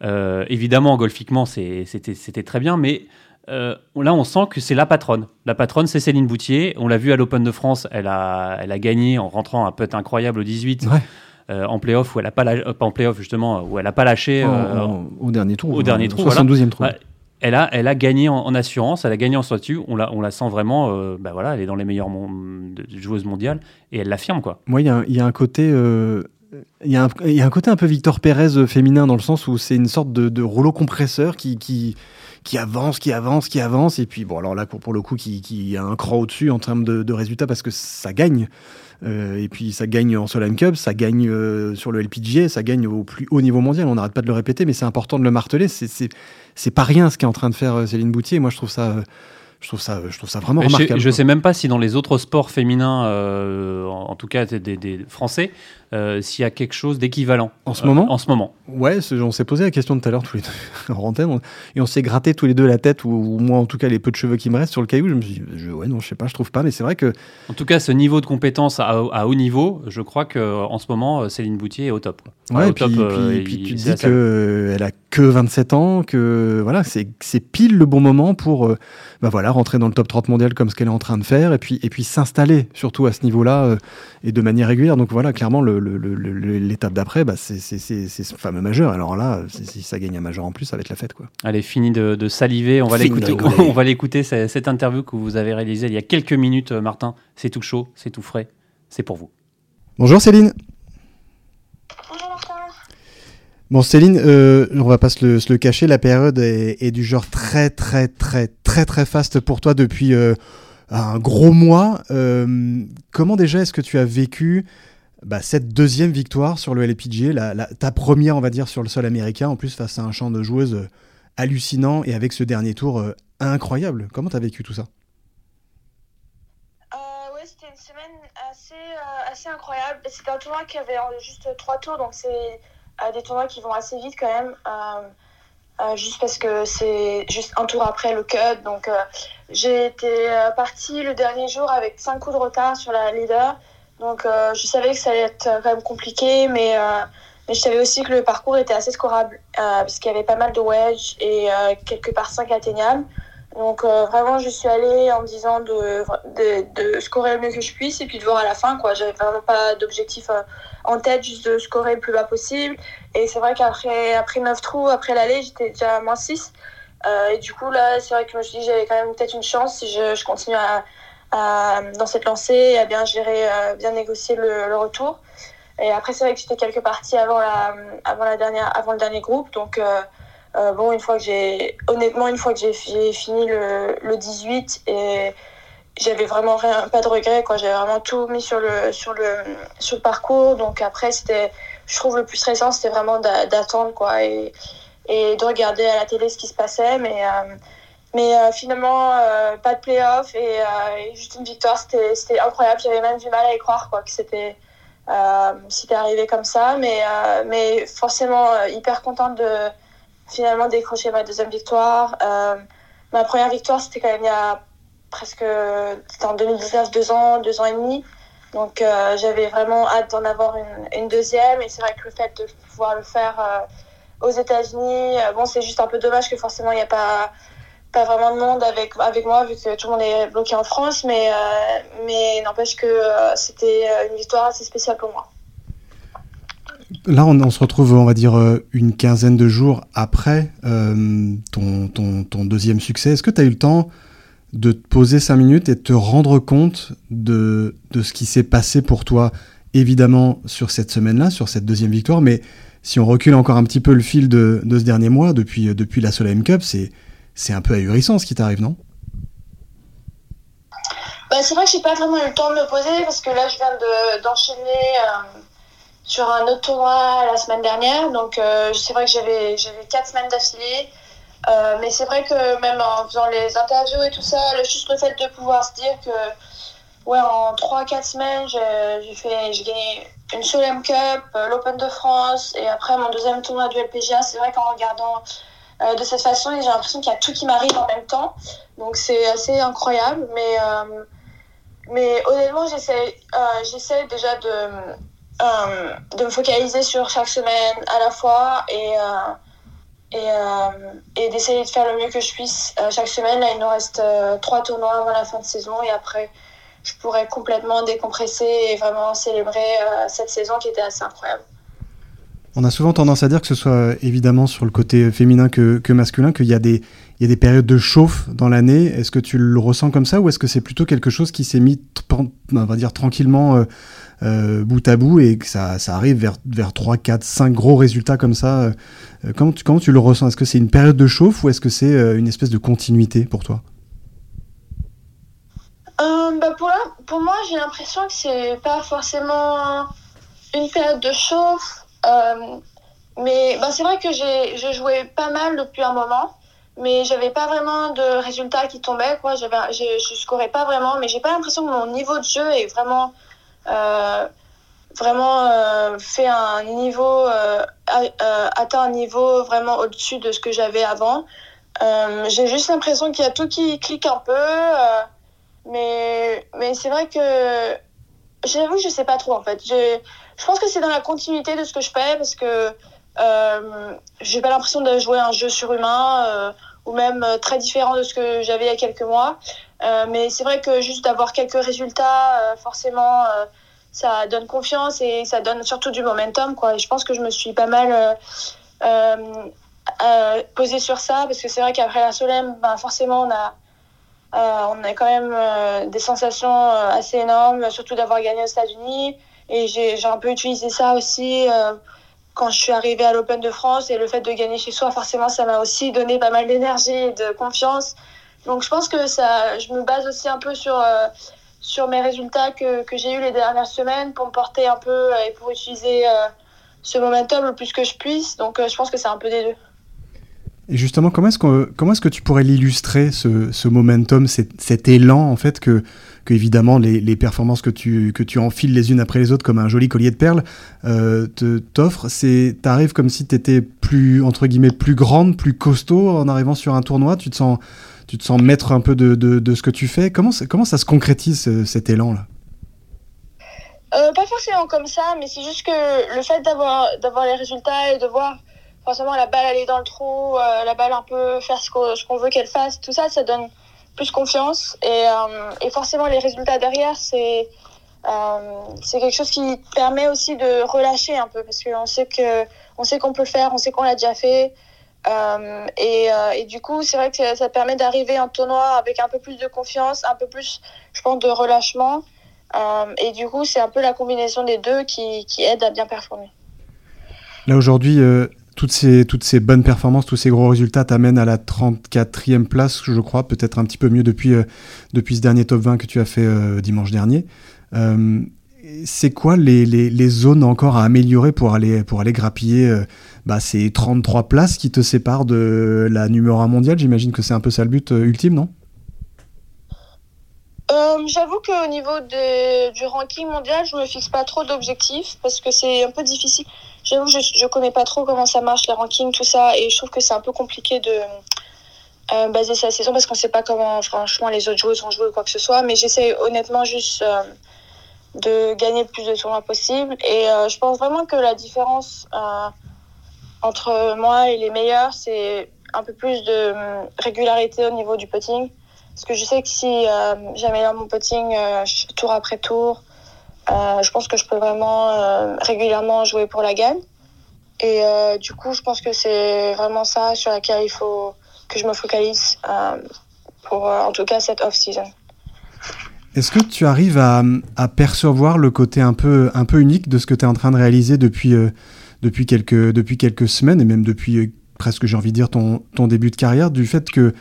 Euh, évidemment, golfiquement, c'était c'était très bien, mais euh, là, on sent que c'est la patronne. La patronne, c'est Céline Boutier. On l'a vu à l'Open de France, elle a, elle a gagné en rentrant un putt incroyable au 18 Ouais. Euh, en playoff, où elle a pas, lâ- euh, pas en playoff justement, où elle a pas lâché. euh, au dernier tour. au dernier euh, trou, 72e trou. Ouais. elle a, elle a gagné en, en assurance, elle a gagné en statut. On la, on la sent vraiment, euh, bah voilà, elle est dans les meilleures mon- joueuses mondiales et elle l'affirme quoi. Moi, il y, a un- il y a un côté. euh, Il y, a un- il y a un côté un peu Victor Pérez féminin dans le sens où c'est une sorte de, de rouleau compresseur qui, qui, qui avance, qui avance, qui avance. Et puis, bon, alors là, pour, pour le coup, qui, qui a un cran au-dessus en termes de, de résultats parce que ça gagne. Euh, et puis, ça gagne en Solheim Cup, ça gagne euh, sur le LPGA, ça gagne au plus haut niveau mondial. On n'arrête pas de le répéter, mais c'est important de le marteler. C'est- pas rien ce qu'est en train de faire euh, Céline Boutier. Moi, je trouve ça. Je trouve, ça, je trouve ça vraiment Mais remarquable. je quoi. sais même pas si dans les autres sports féminins, en, en tout cas des, des- des Français, euh, s'il y a quelque chose d'équivalent. En ce moment En ce moment. Ouais, on s'est posé la question tout à l'heure tous les deux en antenne on- et on s'est gratté tous les deux la tête ou, ou moi en tout cas les peu de cheveux qui me restent sur le caillou. Je me suis dit, je- ouais non, je sais pas, je trouve pas, mais c'est vrai que En tout cas, ce niveau de compétence à, à haut niveau, je crois que en ce moment, Céline Boutier est au top. quoi. Ouais, au puis, top, puis- euh, puis il- tu te dis la seule. que elle a que 27 ans, que voilà, c'est pile le bon moment pour euh, bah voilà rentrer dans le top 30 mondial comme ce qu'elle est en train de faire et puis et puis s'installer surtout à ce niveau-là euh, et de manière régulière. Donc voilà, clairement le- l'étape d'après, bah, c'est ce fameux majeur. Alors là, si ça gagne un majeur en plus, ça va être la fête quoi. Allez, fini de, de saliver. On va l'écouter. On va l'écouter. Cette interview que vous avez réalisée il y a quelques minutes, euh, Martin. C'est tout chaud, c'est tout frais. C'est pour vous. Bonjour Céline. Bonjour Martin. Bon Céline, euh, on va pas se le, se le cacher, la période est, est du genre très très très très très faste pour toi depuis euh, un gros mois. Euh, comment déjà est-ce que tu as vécu bah, cette deuxième victoire sur le LPGA, ta première on va dire sur le sol américain, en plus face à un champ de joueuses euh, hallucinant et avec ce dernier tour euh, incroyable. Comment tu as vécu tout ça? Euh, ouais, c'était une semaine assez, euh, assez incroyable. C'était un tournoi qui avait juste trois tours, donc c'est des tournois qui vont assez vite quand même. juste parce que c'est juste un tour après le cut. Donc j'ai été partie le dernier jour avec cinq coups de retard sur la leader. Donc euh, je savais que ça allait être quand même compliqué, mais, euh, mais je savais aussi que le parcours était assez scorable, euh, parce qu'il y avait pas mal de wedge et quelques par 5 atteignables. Donc vraiment, je suis allée en me disant de, de, scorer le mieux que je puisse et puis de voir à la fin. quoi. J'avais vraiment pas d'objectif en tête, juste de scorer le plus bas possible. Et c'est vrai qu'après après 9 trous, après l'aller, j'étais déjà à moins 6. Euh, et du coup, là, c'est vrai que je me suis dit j'avais quand même peut-être une chance si je, je continue à- dans cette lancée à bien gérer, euh, bien négocier le, retour. Et après, c'est vrai que j'étais quelques parties avant, la, avant, la dernière, avant le dernier groupe. Donc, euh, euh, bon, une fois que j'ai, honnêtement, une fois que j'ai fini le, le 18 et j'avais vraiment rien, pas de regrets, quoi. J'avais vraiment tout mis sur le, sur le, sur le parcours. Donc après, c'était, je trouve le plus stressant, c'était vraiment d'a- d'attendre, quoi, et, et de regarder à la télé ce qui se passait. Mais, euh, mais euh, finalement, euh, pas de playoff et, euh, juste une victoire, c'était incroyable. J'avais même du mal à y croire, quoi, que c'était, arrivé comme ça. Mais, mais forcément, hyper contente de finalement décrocher ma deuxième victoire. Ma première victoire, c'était quand même il y a presque, c'était en 2019, deux ans, deux ans et demi. Donc j'avais vraiment hâte d'en avoir une, une deuxième. Et c'est vrai que le fait de pouvoir le faire aux États-Unis, bon, c'est juste un peu dommage que forcément il n'y a pas, pas vraiment de monde avec, avec moi vu que tout le monde est bloqué en France. Mais, euh, mais n'empêche que euh, c'était euh, une victoire assez spéciale pour moi. Là, on, se retrouve, on va dire, une quinzaine de jours après ton, ton, ton deuxième succès. Est-ce que tu as eu le temps de te poser cinq minutes et de te rendre compte de, de ce qui s'est passé pour toi, évidemment, sur cette semaine-là, sur cette deuxième victoire, mais si on recule encore un petit peu le fil de, de ce dernier mois, depuis, depuis la Solheim Cup, c'est, c'est un peu ahurissant ce qui t'arrive, non? Bah, c'est vrai que j'ai pas vraiment eu le temps de me poser parce que là, je viens de- d'enchaîner euh, sur un autre tournoi la semaine dernière. Donc, euh, c'est vrai que j'avais quatre semaines d'affilée. Euh, mais c'est vrai que même en faisant les interviews et tout ça, le, juste le fait de pouvoir se dire que ouais, en 3-4 semaines, j'ai gagné une Solheim Cup, euh, l'Open de France et après mon deuxième tournoi du LPGA, c'est vrai qu'en regardant euh, de cette façon, j'ai l'impression qu'il y a tout qui m'arrive en même temps. Donc c'est assez incroyable. Mais, euh, mais honnêtement, j'essaie euh, j'essaie déjà de, de me focaliser sur chaque semaine à la fois et, et, et d'essayer de faire le mieux que je puisse chaque semaine. Il nous reste trois tournois avant la fin de saison et après, je pourrais complètement décompresser et vraiment célébrer cette saison qui était assez incroyable. On a souvent tendance à dire que ce soit euh, évidemment sur le côté féminin que, masculin, qu'il y, a des- périodes de chauffe dans l'année. Est-ce que tu le ressens comme ça ou est-ce que c'est plutôt quelque chose qui s'est mis, on va dire, tranquillement euh, euh, bout à bout et que ça, arrive vers, vers 3, 4, 5 gros résultats comme ça comment, tu, le ressens? Est-ce que c'est une période de chauffe ou est-ce que c'est une espèce de continuité pour toi? Bah pour, pour moi, j'ai l'impression que c'est pas forcément une période de chauffe. Euh, mais bah, c'est vrai que je jouais pas mal depuis un moment, mais j'avais pas vraiment de résultats qui tombaient. Quoi. J'avais, je scorais pas vraiment, mais j'ai pas l'impression que mon niveau de jeu est vraiment, euh, vraiment euh, fait un niveau, atteint un niveau vraiment au-dessus de ce que j'avais avant. J'ai juste l'impression qu'il y a tout qui clique un peu. mais, mais c'est vrai que j'avoue, je sais pas trop en fait. Je pense que c'est dans la continuité de ce que je fais parce que euh, j'ai pas l'impression de jouer un jeu surhumain euh, ou même euh, très différent de ce que j'avais il y a quelques mois. Euh, mais c'est vrai que juste d'avoir quelques résultats, forcément, ça donne confiance et ça donne surtout du momentum. Quoi. Et je pense que je me suis pas mal posée sur ça parce que c'est vrai qu'après la Solem, ben, forcément, on a on a quand même des sensations assez énormes, surtout d'avoir gagné aux États-Unis. Et j'ai un peu utilisé ça aussi euh, quand je suis arrivée à l'Open de France. Et le fait de gagner chez soi, forcément, ça m'a aussi donné pas mal d'énergie et de confiance. Donc je pense que ça, je me base aussi un peu sur, euh, sur mes résultats que, que j'ai eu les dernières semaines pour me porter un peu euh, et pour utiliser ce momentum le plus que je puisse. Donc je pense que c'est un peu des deux. Et justement, comment est-ce que, comment est-ce que tu pourrais l'illustrer, ce, ce momentum, cet, cet, élan, en fait, que, que évidemment, les, les, performances que tu, que tu enfiles les unes après les autres comme un joli collier de perles euh, t'offrent T'arrives comme si tu étais plus, entre guillemets, plus grande, plus costaud en arrivant sur un tournoi. Tu te sens, tu te sens maître un peu de, de, de ce que tu fais. Comment, comment ça se concrétise, cet élan-là? Euh, pas forcément comme ça, mais c'est juste que le fait d'avoir d'avoir les résultats et de voir forcément la balle aller dans le trou, euh, la balle un peu faire ce qu'on qu'on veut qu'elle fasse, tout ça, ça donne plus confiance. Et, euh, et forcément, les résultats derrière, c'est euh, c'est quelque chose qui permet aussi de relâcher un peu, parce qu'on sait qu'on peut le faire, on sait qu'on l'a déjà fait. Euh, et, et, du coup, c'est vrai que ça, ça permet d'arriver en tournoi avec un peu plus de confiance, un peu plus, je pense, de relâchement. et du coup, c'est un peu la combinaison des deux qui, qui aide à bien performer. Là, aujourd'hui, toutes ces, bonnes performances, tous ces gros résultats t'amènent à la 34e place, je crois, peut-être un petit peu mieux depuis, euh, ce dernier top 20 que tu as fait euh, dimanche dernier. Euh, c'est quoi les, zones encore à améliorer pour aller, grappiller bah, ces 33 places qui te séparent de la numéro 1 mondiale? J'imagine que c'est un peu ça le but ultime, non? J'avoue qu'au niveau du ranking mondial, je me fixe pas trop d'objectifs parce que c'est un peu difficile J'avoue, je, je connais pas trop comment ça marche, les rankings, tout ça, et je trouve que c'est un peu compliqué de euh, baser sa saison parce qu'on sait pas comment, franchement, les autres joueurs ont joué ou quoi que ce soit. Mais j'essaie honnêtement juste euh, de gagner le plus de tournois possible. Et euh, je pense vraiment que la différence entre moi et les meilleurs, c'est un peu plus de régularité au niveau du putting. Parce que je sais que si j'améliore mon putting tour après tour, je pense que je peux vraiment euh, régulièrement jouer pour la gagne. Et euh, du coup, je pense que c'est vraiment ça sur laquelle il faut que je me focalise pour, en tout cas, cette off-season. Est-ce que tu arrives à, percevoir le côté un peu, un peu unique de ce que tu es en train de réaliser depuis, euh, depuis, quelques, depuis quelques semaines et même depuis euh, presque, j'ai envie de dire, ton, ton début de carrière, du fait que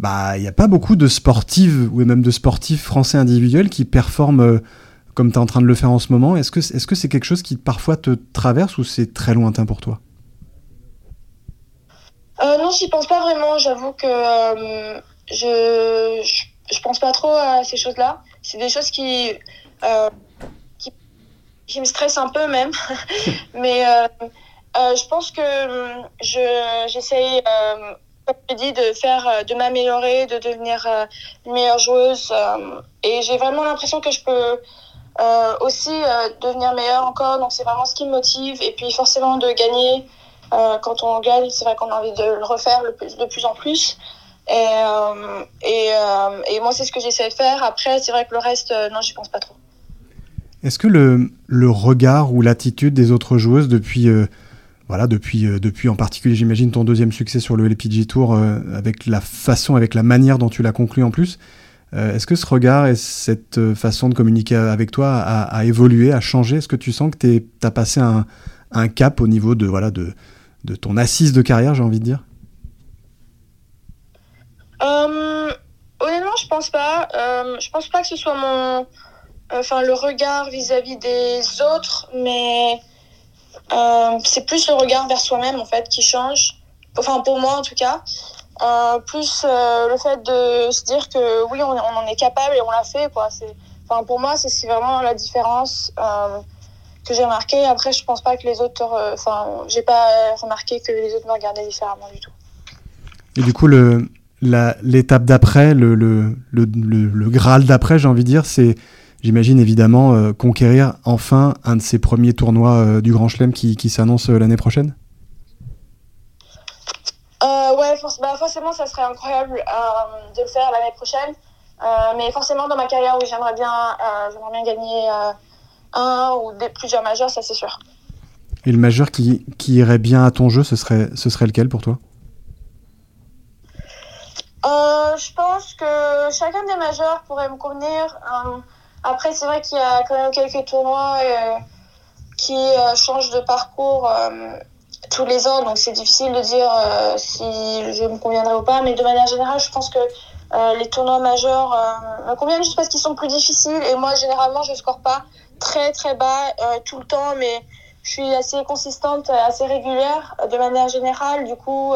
bah n'y a pas beaucoup de sportives ou même de sportifs français individuels qui performent euh, comme tu es en train de le faire en ce moment. Est-ce que c'est -ce c'est quelque chose qui parfois te traverse ou c'est très lointain pour toi? Euh, Non, j'y pense pas vraiment. J'avoue que euh, je, je, pense pas trop à ces choses-là. C'est des choses qui, euh, me stressent un peu même. Mais euh, je pense que j'essaye comme je dis, de faire, de m'améliorer, de devenir une meilleure joueuse. et j'ai vraiment l'impression que je peux euh, aussi euh, devenir meilleur encore. Donc c'est vraiment ce qui me motive. Et puis forcément de gagner. Euh, quand on gagne, c'est vrai qu'on a envie de le refaire de plus en plus. Et, et, et, moi, c'est ce que j'essaie de faire. Après, c'est vrai que le reste, non, j'y pense pas trop. Est-ce que le, le, regard ou l'attitude des autres joueuses depuis, voilà, depuis, depuis en particulier, j'imagine, ton deuxième succès sur le LPG Tour, avec la façon, avec la manière dont tu l'as conclu en plus, euh, est-ce que ce regard et cette euh, façon de communiquer avec toi a, évolué, a changé? Est-ce que tu sens que tu as passé un, cap au niveau de, voilà, de, ton assise de carrière, j'ai envie de dire? Euh, Honnêtement, je pense pas. Euh, je pense pas que ce soit mon, enfin, le regard vis-à-vis -vis des autres, mais euh, c'est plus le regard vers soi-même en fait qui change. Enfin, pour moi en tout cas. Euh, plus euh, le fait de se dire que oui, on, en est capable et on l'a fait. Quoi. Enfin, pour moi, c'est vraiment la différence euh, que j'ai remarqué. Après, je pense pas que les autres. Enfin, j'ai pas remarqué que les autres me regardaient différemment du tout. Et du coup, l'étape d'après, le, le, le, le, Graal d'après, j'ai envie de dire, c'est, j'imagine évidemment, conquérir enfin un de ces premiers tournois du Grand Chelem qui, qui s'annonce l'année prochaine? Euh, ouais, for bah, forcément, ça serait incroyable euh, de le faire l'année prochaine. Euh, mais forcément, dans ma carrière, oui, j'aimerais bien, j'aimerais bien gagner un ou des, plusieurs majeurs, ça c'est sûr. Et le majeur qui, qui, irait bien à ton jeu, ce serait, ce serait lequel pour toi? Je pense que chacun des majeurs pourrait me convenir. après, c'est vrai qu'il y a quand même quelques tournois qui changent de parcours tous les ans, donc c'est difficile de dire euh, si je me conviendrai ou pas. Mais de manière générale, je pense que euh, les tournois majeurs euh, me conviennent juste parce qu'ils sont plus difficiles. Et moi, généralement, je score pas très très bas euh, tout le temps, mais je suis assez consistante, assez régulière de manière générale. Du coup,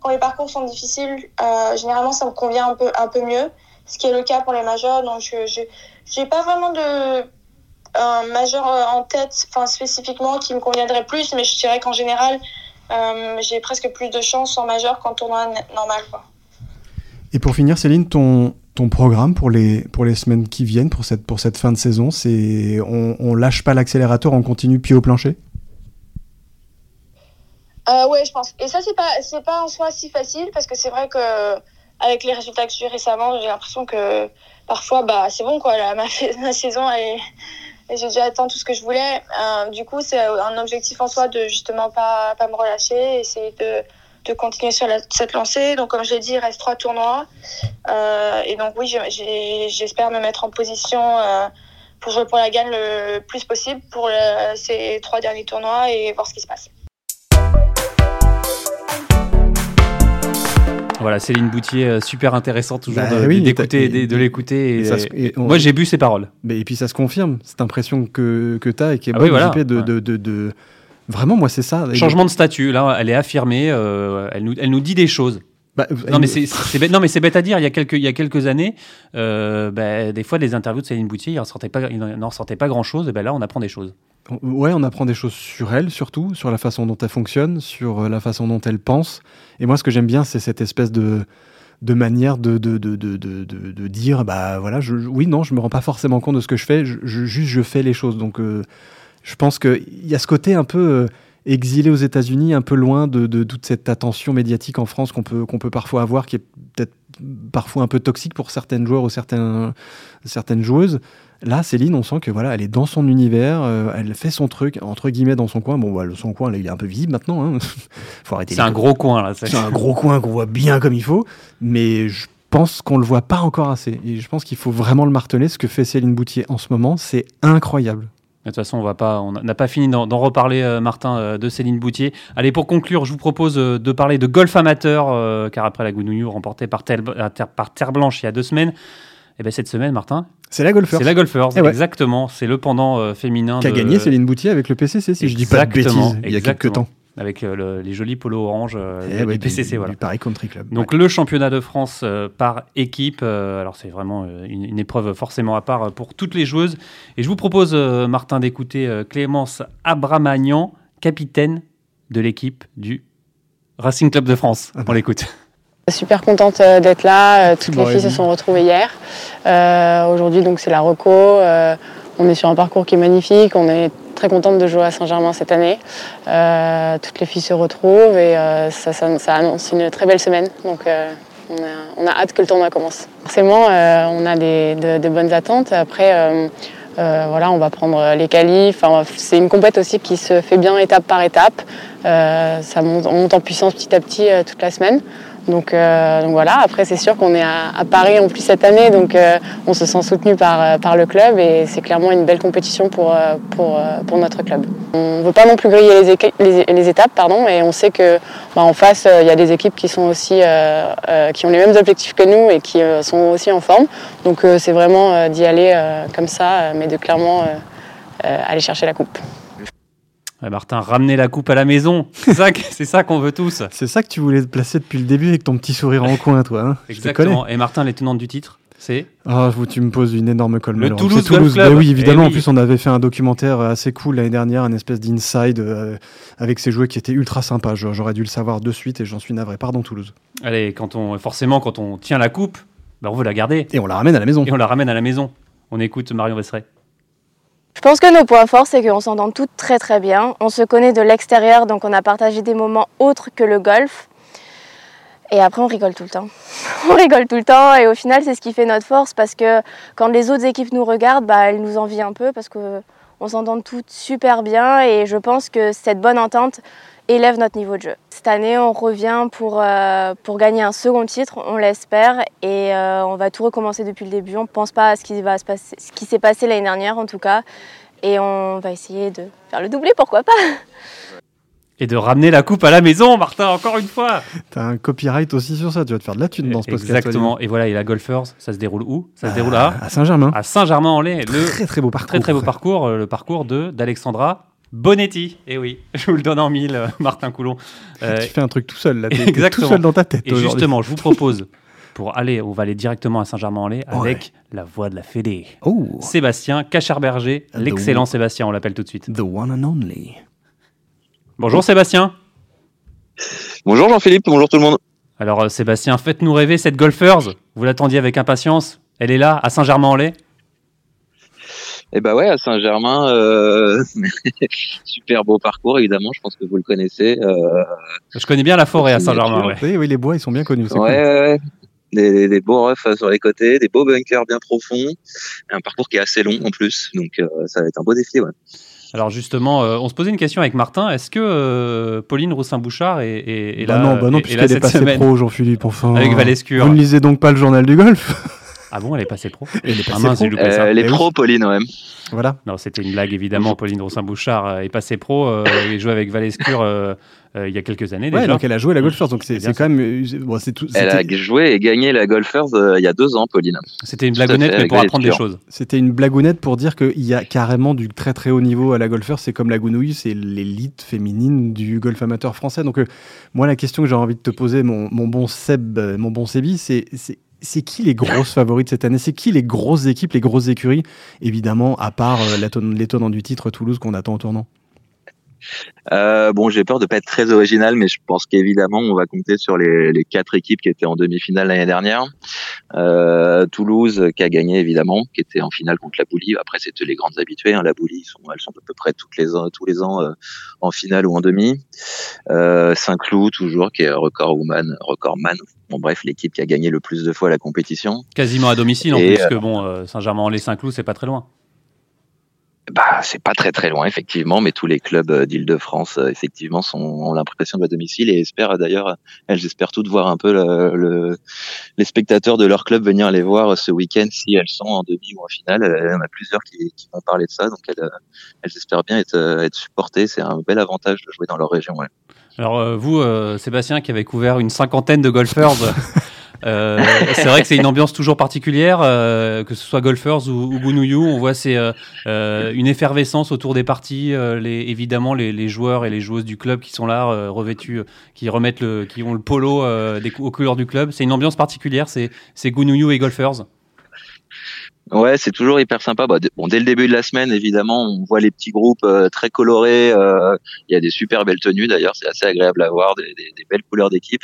quand les parcours sont difficiles, généralement ça me convient un peu, un peu mieux, ce qui est le cas pour les majors. Donc je n'ai pas vraiment de un major en tête, enfin spécifiquement, qui me conviendrait plus, mais je dirais qu'en général, j'ai presque plus de chance en major qu'en tournoi normal. Quoi. Et pour finir, Céline, ton, ton programme pour les, pour les semaines qui viennent, pour cette, pour cette fin de saison, c'est on, on lâche pas l'accélérateur, on continue pied au plancher? Euh, Ouais, je pense. Et ça, c'est pas, c'est pas en soi si facile parce que c'est vrai que avec les résultats que j'ai récemment, j'ai l'impression que parfois, bah, c'est bon, quoi. ma, ma saison, elle j'ai déjà atteint tout ce que je voulais. Euh, du coup, c'est un objectif en soi de justement pas, pas me relâcher, essayer de de continuer sur cette lancée. Donc, comme je l'ai dit, il reste trois tournois. Euh, et donc, oui, j'espère me mettre en position euh, pour jouer pour la gagne le plus possible pour ces trois derniers tournois et voir ce qui se passe. Voilà, Céline Boutier, euh, super intéressant toujours bah d'écouter, de, l'écouter. moi, j'ai bu ses paroles. Mais, et puis, ça se confirme, cette impression que, que tu as et qui est ah bonne, de, de, de Vraiment, moi, c'est ça. Changement de statut, là, elle est affirmée, euh, elle, nous, elle nous dit des choses. Bah, non, mais c'est, bête, non, mais c'est bête à dire. Il y a quelques, il y a quelques années, euh, bah, des fois, des interviews de Céline Boutier, il n'en sortait pas, il pas grand-chose. Et ben là, on apprend des choses. Ouais, on apprend des choses sur elle, surtout, sur la façon dont elle fonctionne, sur euh, la façon dont elle pense. Et moi, ce que j'aime bien, c'est cette espèce de, de manière de, de, de, de, de dire, bah voilà, je, oui, non, je me rends pas forcément compte de ce que je fais, je, juste je fais les choses. Donc, je pense qu'il y a ce côté un peu euh, exilé aux États-Unis, un peu loin de, toute cette attention médiatique en France qu'on peut, qu'on peut parfois avoir, qui est peut-être parfois un peu toxique pour certaines joueurs ou certaines, certaines joueuses. Là, Céline, on sent que voilà, elle est dans son univers, euh, elle fait son truc entre guillemets dans son coin. Bon, bah, son coin, là, il est un peu visible maintenant. Hein. Faut arrêter. C'est un gros coin là. C'est un gros coin qu'on voit bien comme il faut, mais je pense qu'on le voit pas encore assez. Et je pense qu'il faut vraiment le marteler. Ce que fait Céline Boutier en ce moment, c'est incroyable. De toute façon, on va pas, on n'a pas fini d'en reparler, euh, Martin, euh, de Céline Boutier. Allez, pour conclure, je vous propose euh, de parler de golf amateur, car après la Gounouillou remportée par Terre, par Terre Blanche il y a deux semaines, et eh ben cette semaine, Martin, c'est la Golfers. C'est la Golfers, eh exactement. C'est le pendant féminin. Qui a gagné Céline Boutier avec le PCC, si je dis pas de bêtises, il y a quelques temps avec euh, les jolis polos orange euh, du PCC. voilà. Paris Country Club. Donc le championnat de France euh, par équipe, alors c'est vraiment une, épreuve forcément à part pour toutes les joueuses. Et je vous propose, Martin, d'écouter Clémence Abramagnan, capitaine de l'équipe du Racing Club de France. Ah On bah. l'écoute. Super contente d'être là. Toutes les filles se sont retrouvées hier. Aujourd'hui, donc c'est la reco. On est sur un parcours qui est magnifique. On est très contente de jouer à Saint-Germain cette année. Euh, toutes les filles se retrouvent et euh, ça, annonce une très belle semaine. Donc euh, on, a, hâte que le tournoi commence. Forcément, on a de, bonnes attentes. Après, on va prendre les qualifs. c'est une compète aussi qui se fait bien étape par étape. ça on monte en puissance petit à petit toute la semaine. Euh, donc, voilà, après c'est sûr qu'on est à, Paris en plus cette année, donc euh, on se sent soutenu par, euh, par le club et c'est clairement une belle compétition pour, notre club. On ne veut pas non plus griller les, étapes, pardon, et on sait que bah, face il y a des équipes qui sont aussi qui ont les mêmes objectifs que nous et qui sont aussi en forme. Donc c'est vraiment d'y aller comme ça, mais de clairement aller chercher la coupe. Martin, ramener la coupe à la maison, c'est ça, qu'on veut tous. C'est ça que tu voulais placer depuis le début avec ton petit sourire en coin, toi. Hein Exactement. Et Martin, les tenantes du titre, c'est Ah, tu me poses une énorme colle. Le Toulouse, Toulouse. Ben oui, évidemment. Eh en plus, on avait fait un documentaire assez cool l'année dernière, un espèce d'inside euh, avec ces joueurs qui étaient ultra sympas. J'aurais dû le savoir de suite et j'en suis navré. Pardon, Toulouse. Allez, quand on, forcément, quand on tient la coupe, ben, on veut la garder. Et on la ramène à la maison. Et on la ramène à la maison. On écoute Marion Vesseret. Je pense que nos points forts, c'est qu'on s'entend toutes très très bien. On se connaît de l'extérieur, donc on a partagé des moments autres que le golf. Et après, on rigole tout le temps. on rigole tout le temps et au final, c'est ce qui fait notre force parce que quand les autres équipes nous regardent, bah, elles nous envient un peu parce qu'on s'entend toutes super bien et je pense que cette bonne entente, élève notre niveau de jeu. Cette année, on revient pour, euh, pour gagner un second titre, on l'espère, et euh, on va tout recommencer depuis le début. On ne pense pas à ce qui, va se passer, ce qui s'est passé l'année dernière en tout cas, et on va essayer de faire le doublé, pourquoi pas et de ramener la coupe à la maison, Martin, encore une fois. T'as un copyright aussi sur ça, tu vas te faire de la thune dans ce podcast. Exactement. Et voilà, et la Golfers, ça se déroule où? Ça se déroule à À Saint-Germain. À Saint-Germain-en-Laye. Très très beau parcours. Très très beau parcours, euh, le parcours de d'Alexandra Bonetti, et eh oui, je vous le donne en mille, Martin Coulon. tu fais un truc tout seul là, Exactement. tout seul dans ta tête. Et justement, je vous propose pour aller, on va aller directement à Saint-Germain-en-Laye avec la voix de la Fédé. Oh. Sébastien Cacharberger, l'excellent Sébastien, on l'appelle tout de suite. The one and only. Bonjour Sébastien. Bonjour Jean-Philippe, bonjour tout le monde. Alors euh, Sébastien, faites-nous rêver cette golfeuse. Vous l'attendiez avec impatience. Elle est là, à Saint-Germain-en-Laye eh ben ouais, à Saint-Germain, euh, super beau parcours évidemment. Je pense que vous le connaissez. Euh, je connais bien la forêt à Saint-Germain. Oui, oui, les bois ils sont bien connus. Ouais, des, beaux refs sur les côtés, des beaux bunkers bien profonds, un parcours qui est assez long en plus, donc euh, ça va être un beau défi. Ouais. Alors justement, euh, on se posait une question avec Martin. Est-ce que euh, Pauline Roussin-Bouchard est, est, bah là Non, bah non puisqu'elle est passée pro, Jean-Philippe. Enfin, avec Valescure. Vous ne lisez donc pas le journal du golf Ah bon, elle est passée pro Elle est passée pro. elle est pro, Pauline, ouais. Voilà. Non, c'était une blague évidemment. Pauline Roussin-Bouchard est passée pro et joue avec Valescure euh, il y a quelques années déjà. Donc elle a joué la Golfers, donc c'est quand même. Euh, bon, tout, elle a joué et gagné la Golfers euh, il y a deux ans, Pauline. C'était une blagounette, mais pour apprendre des choses. C'était une blagounette pour dire qu'il y a carrément du très très haut niveau à la Golfers. C'est comme la Gounouille, c'est l'élite féminine du golf amateur français. Donc, moi, la question que j'ai envie de te poser, mon, mon bon Seb, mon bon Sebi, c'est c'est qui les grosses favorites cette année? C'est qui les grosses équipes, les grosses écuries? Évidemment, à part l'étonnant du titre Toulouse qu'on attend au tournant. Euh, bon, j'ai peur de pas être très original, mais je pense qu'évidemment, on va compter sur les, les, quatre équipes qui étaient en demi-finale l'année dernière. Euh, Toulouse, qui a gagné évidemment, qui était en finale contre la Boulie. Après, c'était les grandes habituées. Hein. La Boulie, ils sont, elles sont à peu près toutes les ans, tous les ans euh, en finale ou en demi. Saint-Cloud, toujours, qui est record woman, record man. Bon, bref, l'équipe qui a gagné le plus de fois la compétition. Quasiment à domicile, en plus que bon, euh, Saint-Germain-en-Laye-Saint-Cloud, c'est pas très loin. Bah, c'est pas très très loin effectivement, mais tous les clubs euh, d'Île-de-France euh, effectivement sont, ont l'impression de domicile et espèrent d'ailleurs, elles espèrent toutes voir un peu le, les spectateurs de leur club venir les voir ce week-end si elles sont en demi ou en finale. Il y en a plusieurs qui, qui vont parler de ça, donc elles, elles espèrent bien être, être supportées. C'est un bel avantage de jouer dans leur région. Ouais. Alors euh, vous, Sébastien, qui avez couvert une cinquantaine de golfeurs. Euh, c'est vrai que c'est une ambiance toujours particulière, euh, que ce soit golfers ou, ou On voit c'est euh, une effervescence autour des parties. les, évidemment, les, joueurs et les joueuses du club qui sont là, revêtus, qui remettent le, ont le polo aux couleurs du club. C'est une ambiance particulière. C'est Gounouillou et golfers. Ouais, c'est toujours hyper sympa. Bah, dès le début de la semaine, évidemment, on voit les petits groupes très colorés. Il y a des super belles tenues d'ailleurs, c'est assez agréable à voir, des belles couleurs d'équipe.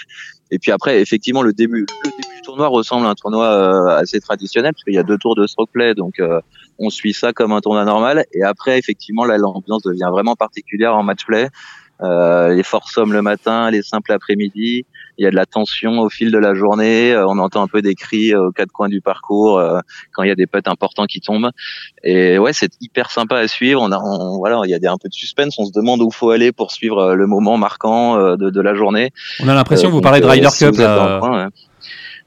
Et puis après, effectivement, le début, le début du tournoi ressemble à un tournoi euh, assez traditionnel parce qu'il y a deux tours de stroke play, donc euh, on suit ça comme un tournoi normal. Et après, effectivement, là, l'ambiance devient vraiment particulière en match play. Euh, les forces sommes le matin, les simples après-midi. Il y a de la tension au fil de la journée. Euh, on entend un peu des cris euh, aux quatre coins du parcours euh, quand il y a des putts importants qui tombent. Et ouais, c'est hyper sympa à suivre. On a, voilà, il y a des, un peu de suspense. On se demande où faut aller pour suivre le moment marquant de, de la journée. On a l'impression que vous parlez de Ryder Cup.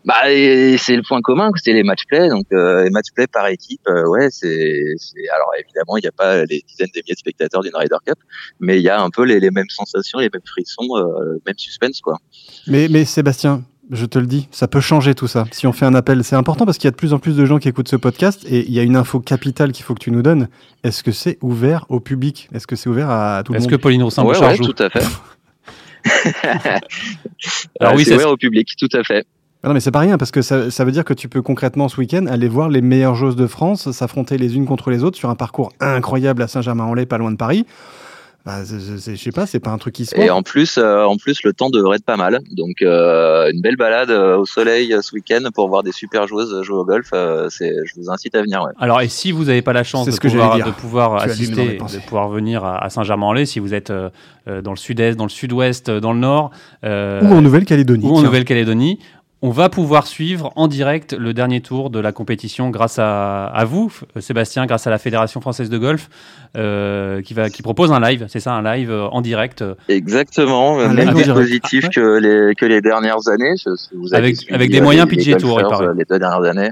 Bah, c'est le point commun, c'est les match play. Donc, euh, les match play par équipe, euh, ouais, c'est. Alors, évidemment, il n'y a pas les dizaines de milliers de spectateurs d'une Ryder Cup, mais il y a un peu les, les, mêmes sensations, les mêmes frissons, euh, même suspense, quoi. Mais, mais Sébastien, je te le dis, ça peut changer tout ça. Si on fait un appel, c'est important parce qu'il y a de plus en plus de gens qui écoutent ce podcast et il y a une info capitale qu'il faut que tu nous donnes. Est-ce que c'est ouvert au public? Est-ce que c'est ouvert à tout le monde? Est-ce que Pauline Roussin ouais, ouais, tout à fait. Alors oui, c'est ouvert au public, tout à fait. Ah non, mais c'est pas rien, parce que ça, ça, veut dire que tu peux concrètement ce week-end aller voir les meilleures joueuses de France s'affronter les unes contre les autres sur un parcours incroyable à Saint-Germain-en-Laye, pas loin de Paris. Bah, je sais pas, c'est pas un truc qui se. Et en plus, euh, en plus, le temps devrait être pas mal. Donc, euh, une belle balade euh, au soleil ce week-end pour voir des super joueuses jouer au golf. c'est, je vous incite à venir. Ouais. Alors, et si vous n'avez pas la chance de, pouvoir, de pouvoir assister, de pouvoir venir à, Saint-Germain-en-Laye, si vous êtes dans le sud-est, dans le sud-ouest, dans le nord, ou en Nouvelle-Calédonie, ou en Nouvelle-Calédonie, on va pouvoir suivre en direct le dernier tour de la compétition grâce à, vous, Sébastien, grâce à la Fédération française de golf, euh, qui, va, qui propose un live, c'est ça, un live euh, en direct. Exactement, un même dispositif que les, que les dernières années. Vous avez avec, avec des moyens PGA Tour, il paraît. Les deux dernières années.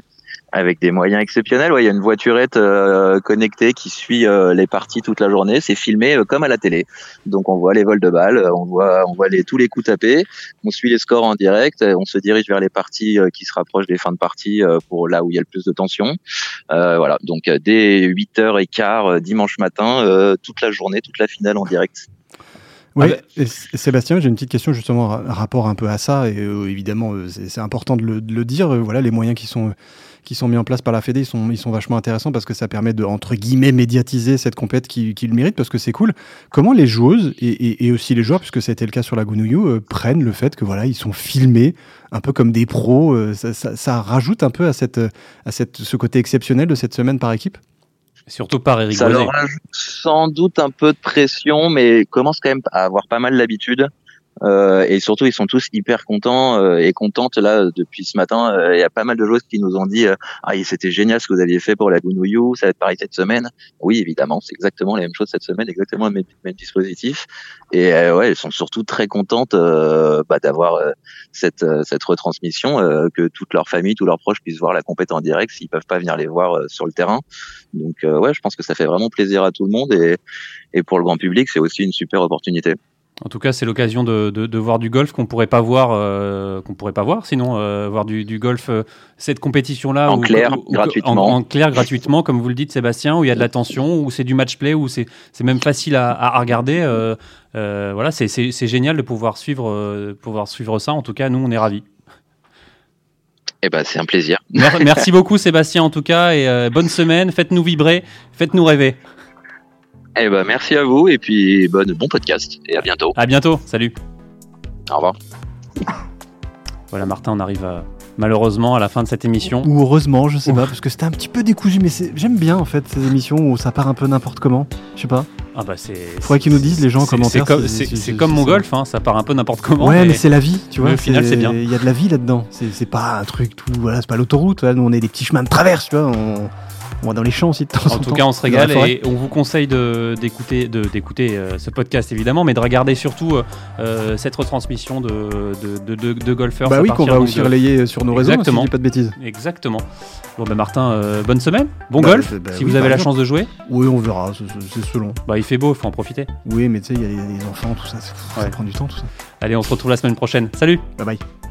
Avec des moyens exceptionnels. Ouais, il y a une voiturette euh, connectée qui suit euh, les parties toute la journée. C'est filmé euh, comme à la télé. Donc on voit les vols de balles, on voit on voit les tous les coups tapés, on suit les scores en direct, on se dirige vers les parties qui se rapprochent des fins de partie pour là où il y a le plus de tension. voilà. Donc dès 8h15 dimanche matin, toute la journée, toute la finale en direct. Oui, Sébastien, j'ai une petite question justement rapport un peu à ça, et évidemment c'est important de le, de le dire, voilà les moyens qui sont qui sont mis en place par la Fédé, ils sont, ils sont vachement intéressants parce que ça permet de, entre guillemets, médiatiser cette compète qui, qui le mérite parce que c'est cool. Comment les joueuses et, et, aussi les joueurs, puisque ça a été le cas sur la Gunouyu, euh, prennent le fait que voilà, ils sont filmés un peu comme des pros. Euh, ça, ça, rajoute un peu à, cette, à cette, ce côté exceptionnel de cette semaine par équipe? Surtout par Eric Ça leur rajoute sans doute un peu de pression, mais commence quand même à avoir pas mal l'habitude. Euh, et surtout, ils sont tous hyper contents euh, et contentes là depuis ce matin. Euh, il y a pas mal de joueuses qui nous ont dit ah c'était génial ce que vous aviez fait pour la Gunouyu, ça va être pareil cette semaine. Oui, évidemment, c'est exactement la même chose cette semaine, exactement le même, dispositif. Et ouais, elles sont surtout très contentes bah, d'avoir cette cette retransmission, que toute leur famille, tous leurs proches puissent voir la compétition en direct s'ils peuvent pas venir les voir sur le terrain. Donc ouais, je pense que ça fait vraiment plaisir à tout le monde et et pour le grand public, c'est aussi une super opportunité. En tout cas, c'est l'occasion de, de, voir du golf qu'on pourrait pas voir, euh, qu'on pourrait pas voir, sinon euh, voir du, du golf, euh, cette compétition-là en clair, gratuitement, en, clair, gratuitement, comme vous le dites, Sébastien, où il y a de la tension, où c'est du match play, où c'est même facile à, à regarder. voilà, c'est génial de pouvoir suivre, pouvoir suivre ça. En tout cas, nous, on est ravis. Eh ben, c'est un plaisir. Merci beaucoup, Sébastien, en tout cas, et bonne semaine. Faites-nous vibrer, faites-nous rêver. Eh ben, merci à vous et puis bonne, bon podcast et à bientôt. À bientôt, salut. Au revoir. Voilà Martin, on arrive malheureusement à la fin de cette émission. Ou heureusement, je sais pas, parce que c'était un petit peu décousu, mais j'aime bien en fait ces émissions où ça part un peu n'importe comment. Je sais pas. Ah bah c'est. Faudrait qu'ils nous disent les gens en commentaire. C'est comme, mon golf, hein, ça part un peu n'importe comment. Ouais, mais, c'est la vie, tu vois. Au final, c'est bien. Il y a de la vie là-dedans. C'est pas un truc tout. Voilà, c'est pas l'autoroute. Nous, on est des petits chemins de traverse, tu vois. On on dans les champs aussi de temps en, en tout cas, on se régale et on vous conseille d'écouter euh, ce podcast évidemment, mais de regarder surtout euh, euh, cette retransmission de, de, de, de golfeurs. Bah oui, qu'on va aussi relayer sur nos réseaux, Exactement. si pas de bêtises. Exactement. Bon, bah Martin, bonne semaine, bon bah, golf, bah si vous avez la chance de jouer. Oui, on verra, c'est selon. Bah, il fait beau, il faut en profiter. Oui, mais tu sais, il y a les enfants, tout ça, ça prend du temps, tout ça. Allez, on se retrouve la semaine prochaine. Salut Bye bye